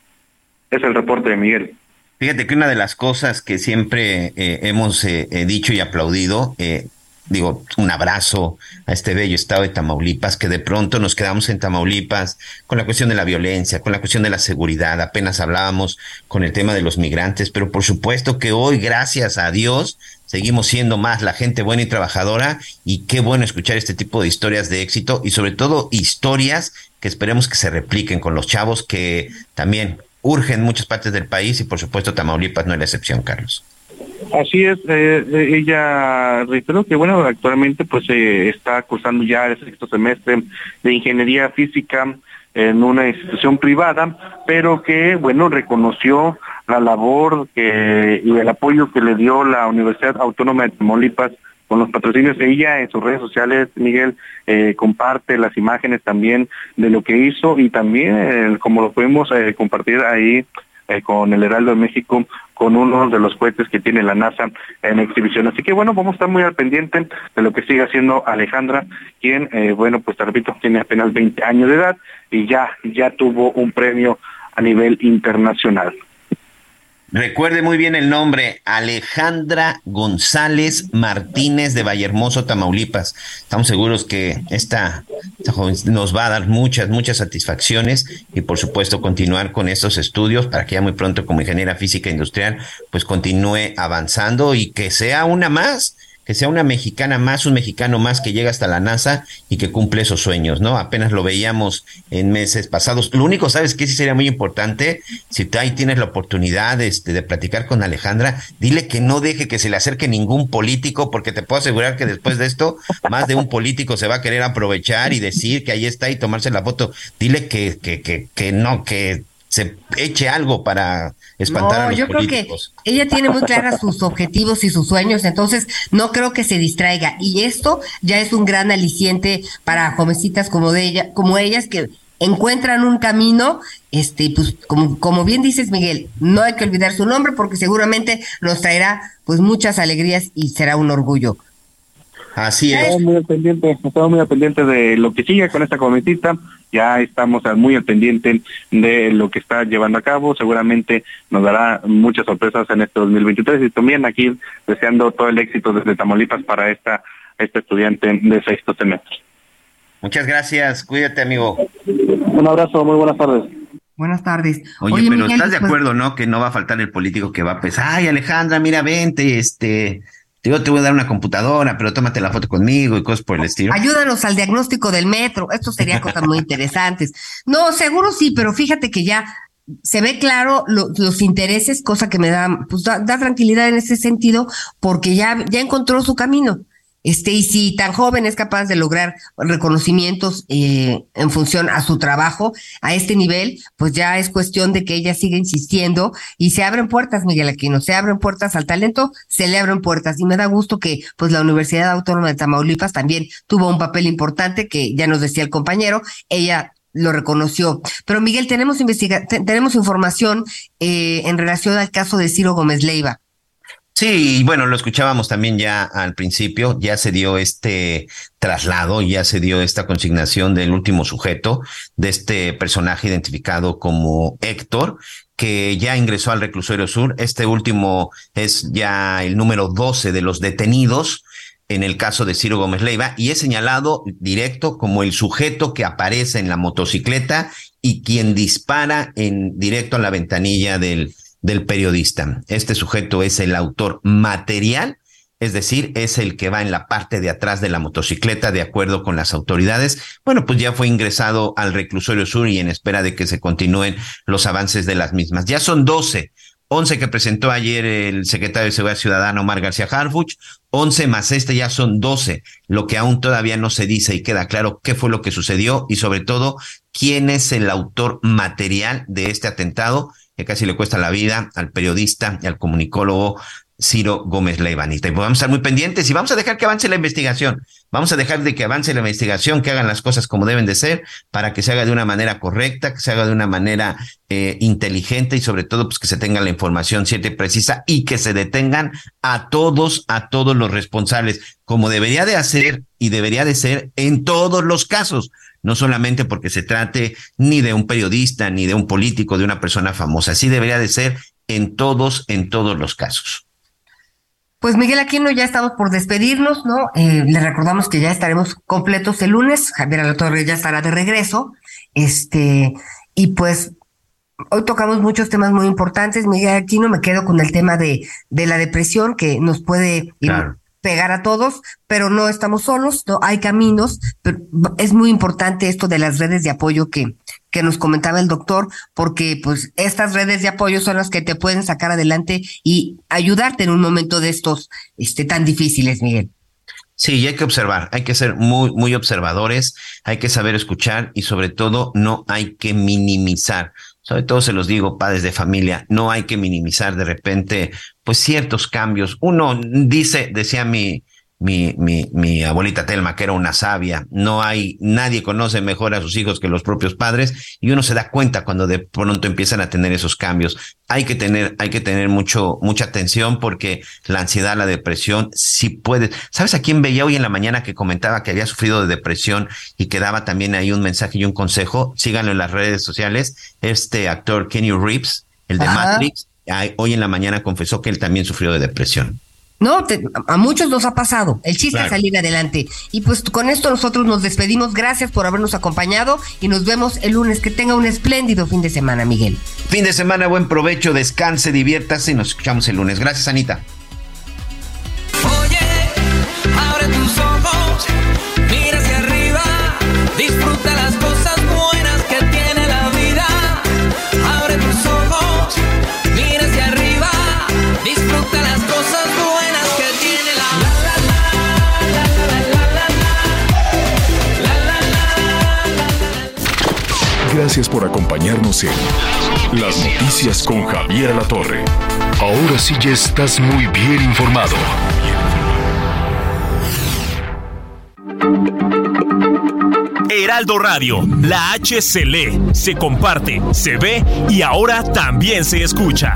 Es el reporte de Miguel. Fíjate que una de las cosas que siempre eh, hemos eh, dicho y aplaudido eh, digo, un abrazo a este bello estado de Tamaulipas, que de pronto nos quedamos en Tamaulipas con la cuestión de la violencia, con la cuestión de la seguridad, apenas hablábamos con el tema de los migrantes, pero por supuesto que hoy, gracias a Dios, seguimos siendo más la gente buena y trabajadora y qué bueno escuchar este tipo de historias de éxito y sobre todo historias que esperemos que se repliquen con los chavos que también urgen en muchas partes del país y por supuesto Tamaulipas no es la excepción, Carlos. Así es, eh, eh, ella reiteró que bueno, actualmente pues eh, está cursando ya el sexto semestre de ingeniería física en una institución privada, pero que bueno, reconoció la labor que, y el apoyo que le dio la Universidad Autónoma de Tamaulipas con los patrocinios. Ella en sus redes sociales, Miguel, eh, comparte las imágenes también de lo que hizo y también, como lo podemos compartir ahí eh, con el Heraldo de México, con uno de los cohetes que tiene la NASA en exhibición. Así que bueno, vamos a estar muy al pendiente de lo que sigue haciendo Alejandra, quien, eh, bueno, pues te repito, tiene apenas 20 años de edad y ya, ya tuvo un premio a nivel internacional. Recuerde muy bien el nombre, Alejandra González Martínez de Vallehermoso, Tamaulipas. Estamos seguros que esta, joven nos va a dar muchas, muchas satisfacciones y por supuesto continuar con estos estudios para que ya muy pronto como ingeniera física industrial pues continúe avanzando y que sea una más que sea una mexicana más, un mexicano más que llega hasta la NASA y que cumple esos sueños, ¿no? Apenas lo veíamos en meses pasados. Lo único, ¿sabes qué? Sí sería muy importante, si ahí tienes la oportunidad este, de platicar con Alejandra, dile que no deje que se le acerque ningún político, porque te puedo asegurar que después de esto, más de un político se va a querer aprovechar y decir que ahí está y tomarse la foto. Dile que, que, que, que no, que se eche algo para espantar a los yo creo que ella tiene muy claras sus objetivos y sus sueños, entonces no creo que se distraiga. Y esto ya es un gran aliciente para jovencitas como de ella, como ellas que encuentran un camino, este, pues como, como bien dices Miguel, no hay que olvidar su nombre porque seguramente nos traerá pues muchas alegrías y será un orgullo. Así es. Estamos muy al pendiente, estamos muy al pendiente de lo que sigue con esta cometita. Ya estamos muy al pendiente de lo que está llevando a cabo. Seguramente nos dará muchas sorpresas en este 2023 y también aquí deseando todo el éxito desde Tamaulipas para esta este estudiante de sexto semestre. Muchas gracias, cuídate amigo. Un abrazo, muy buenas tardes. Buenas tardes. Oye, pero estás de pues acuerdo, ¿no? Que no va a faltar el político que va a pensar, ay Alejandra, mira, vente, este, yo te voy a dar una computadora, pero tómate la foto conmigo y cosas por el estilo. Ayúdanos al diagnóstico del metro. Esto sería cosas muy interesantes. No, seguro sí, pero fíjate que ya se ve claro los intereses, cosa que me da, pues da, da, tranquilidad en ese sentido, porque ya, ya encontró su camino. Este, y si tan joven es capaz de lograr reconocimientos eh, en función a su trabajo a este nivel, pues ya es cuestión de que ella siga insistiendo y se abren puertas, Miguel Aquino, se abren puertas al talento, se le abren puertas. Y me da gusto que pues la Universidad Autónoma de Tamaulipas también tuvo un papel importante que ya nos decía el compañero, ella lo reconoció. Pero Miguel, tenemos investiga tenemos información eh, en relación al caso de Ciro Gómez Leiva. Sí, bueno, lo escuchábamos también ya al principio, ya se dio este traslado, ya se dio esta consignación del último sujeto, de este personaje identificado como Héctor, que ya ingresó al reclusorio sur. Este último es ya el número 12 de los detenidos en el caso de Ciro Gómez Leiva y es señalado directo como el sujeto que aparece en la motocicleta y quien dispara en directo a la ventanilla del del periodista. Este sujeto es el autor material, es decir, es el que va en la parte de atrás de la motocicleta, de acuerdo con las autoridades. Bueno, pues ya fue ingresado al reclusorio sur y en espera de que se continúen los avances de las mismas. Ya son 12. 11 que presentó ayer el secretario de Seguridad Ciudadana Omar García Harfuch, 11 más este ya son 12, lo que aún todavía no se dice y queda claro qué fue lo que sucedió y sobre todo quién es el autor material de este atentado que casi le cuesta la vida al periodista y al comunicólogo Ciro Gómez Leivanita. Y pues vamos a estar muy pendientes y vamos a dejar que avance la investigación. Vamos a dejar de que avance la investigación, que hagan las cosas como deben de ser, para que se haga de una manera correcta, que se haga de una manera eh, inteligente y sobre todo pues que se tenga la información cierta y precisa y que se detengan a todos, a todos los responsables, como debería de hacer y debería de ser en todos los casos no solamente porque se trate ni de un periodista, ni de un político, de una persona famosa. Así debería de ser en todos, en todos los casos. Pues Miguel Aquino, ya estamos por despedirnos, ¿no? Eh, le recordamos que ya estaremos completos el lunes. Javier Alatorre ya estará de regreso. Este, y pues hoy tocamos muchos temas muy importantes. Miguel Aquino, me quedo con el tema de, de la depresión que nos puede pegar a todos, pero no estamos solos, no hay caminos, pero es muy importante esto de las redes de apoyo que, que nos comentaba el doctor, porque pues estas redes de apoyo son las que te pueden sacar adelante y ayudarte en un momento de estos este, tan difíciles, Miguel. Sí, y hay que observar, hay que ser muy, muy observadores, hay que saber escuchar y sobre todo no hay que minimizar sobre todo se los digo, padres de familia, no hay que minimizar de repente, pues ciertos cambios. Uno dice, decía mi, mi, mi, mi abuelita Telma, que era una sabia. No hay, nadie conoce mejor a sus hijos que los propios padres y uno se da cuenta cuando de pronto empiezan a tener esos cambios. Hay que tener, hay que tener mucho, mucha atención porque la ansiedad, la depresión, sí puede. ¿Sabes a quién veía hoy en la mañana que comentaba que había sufrido de depresión y que daba también ahí un mensaje y un consejo? Síganlo en las redes sociales. Este actor Kenny Reeves, el de Matrix, hoy en la mañana confesó que él también sufrió de depresión. No, a muchos nos ha pasado. El chiste es salir adelante. Y pues con esto nosotros nos despedimos. Gracias por habernos acompañado y nos vemos el lunes. Que tenga un espléndido fin de semana, Miguel. Fin de semana, buen provecho, descanse, diviértase y nos escuchamos el lunes. Gracias, Anita. Oye, abre tus ojos, Gracias por acompañarnos en Las Noticias con Javier La Torre. Ahora sí ya estás muy bien informado. Heraldo Radio, la H se lee, se comparte, se ve y ahora también se escucha.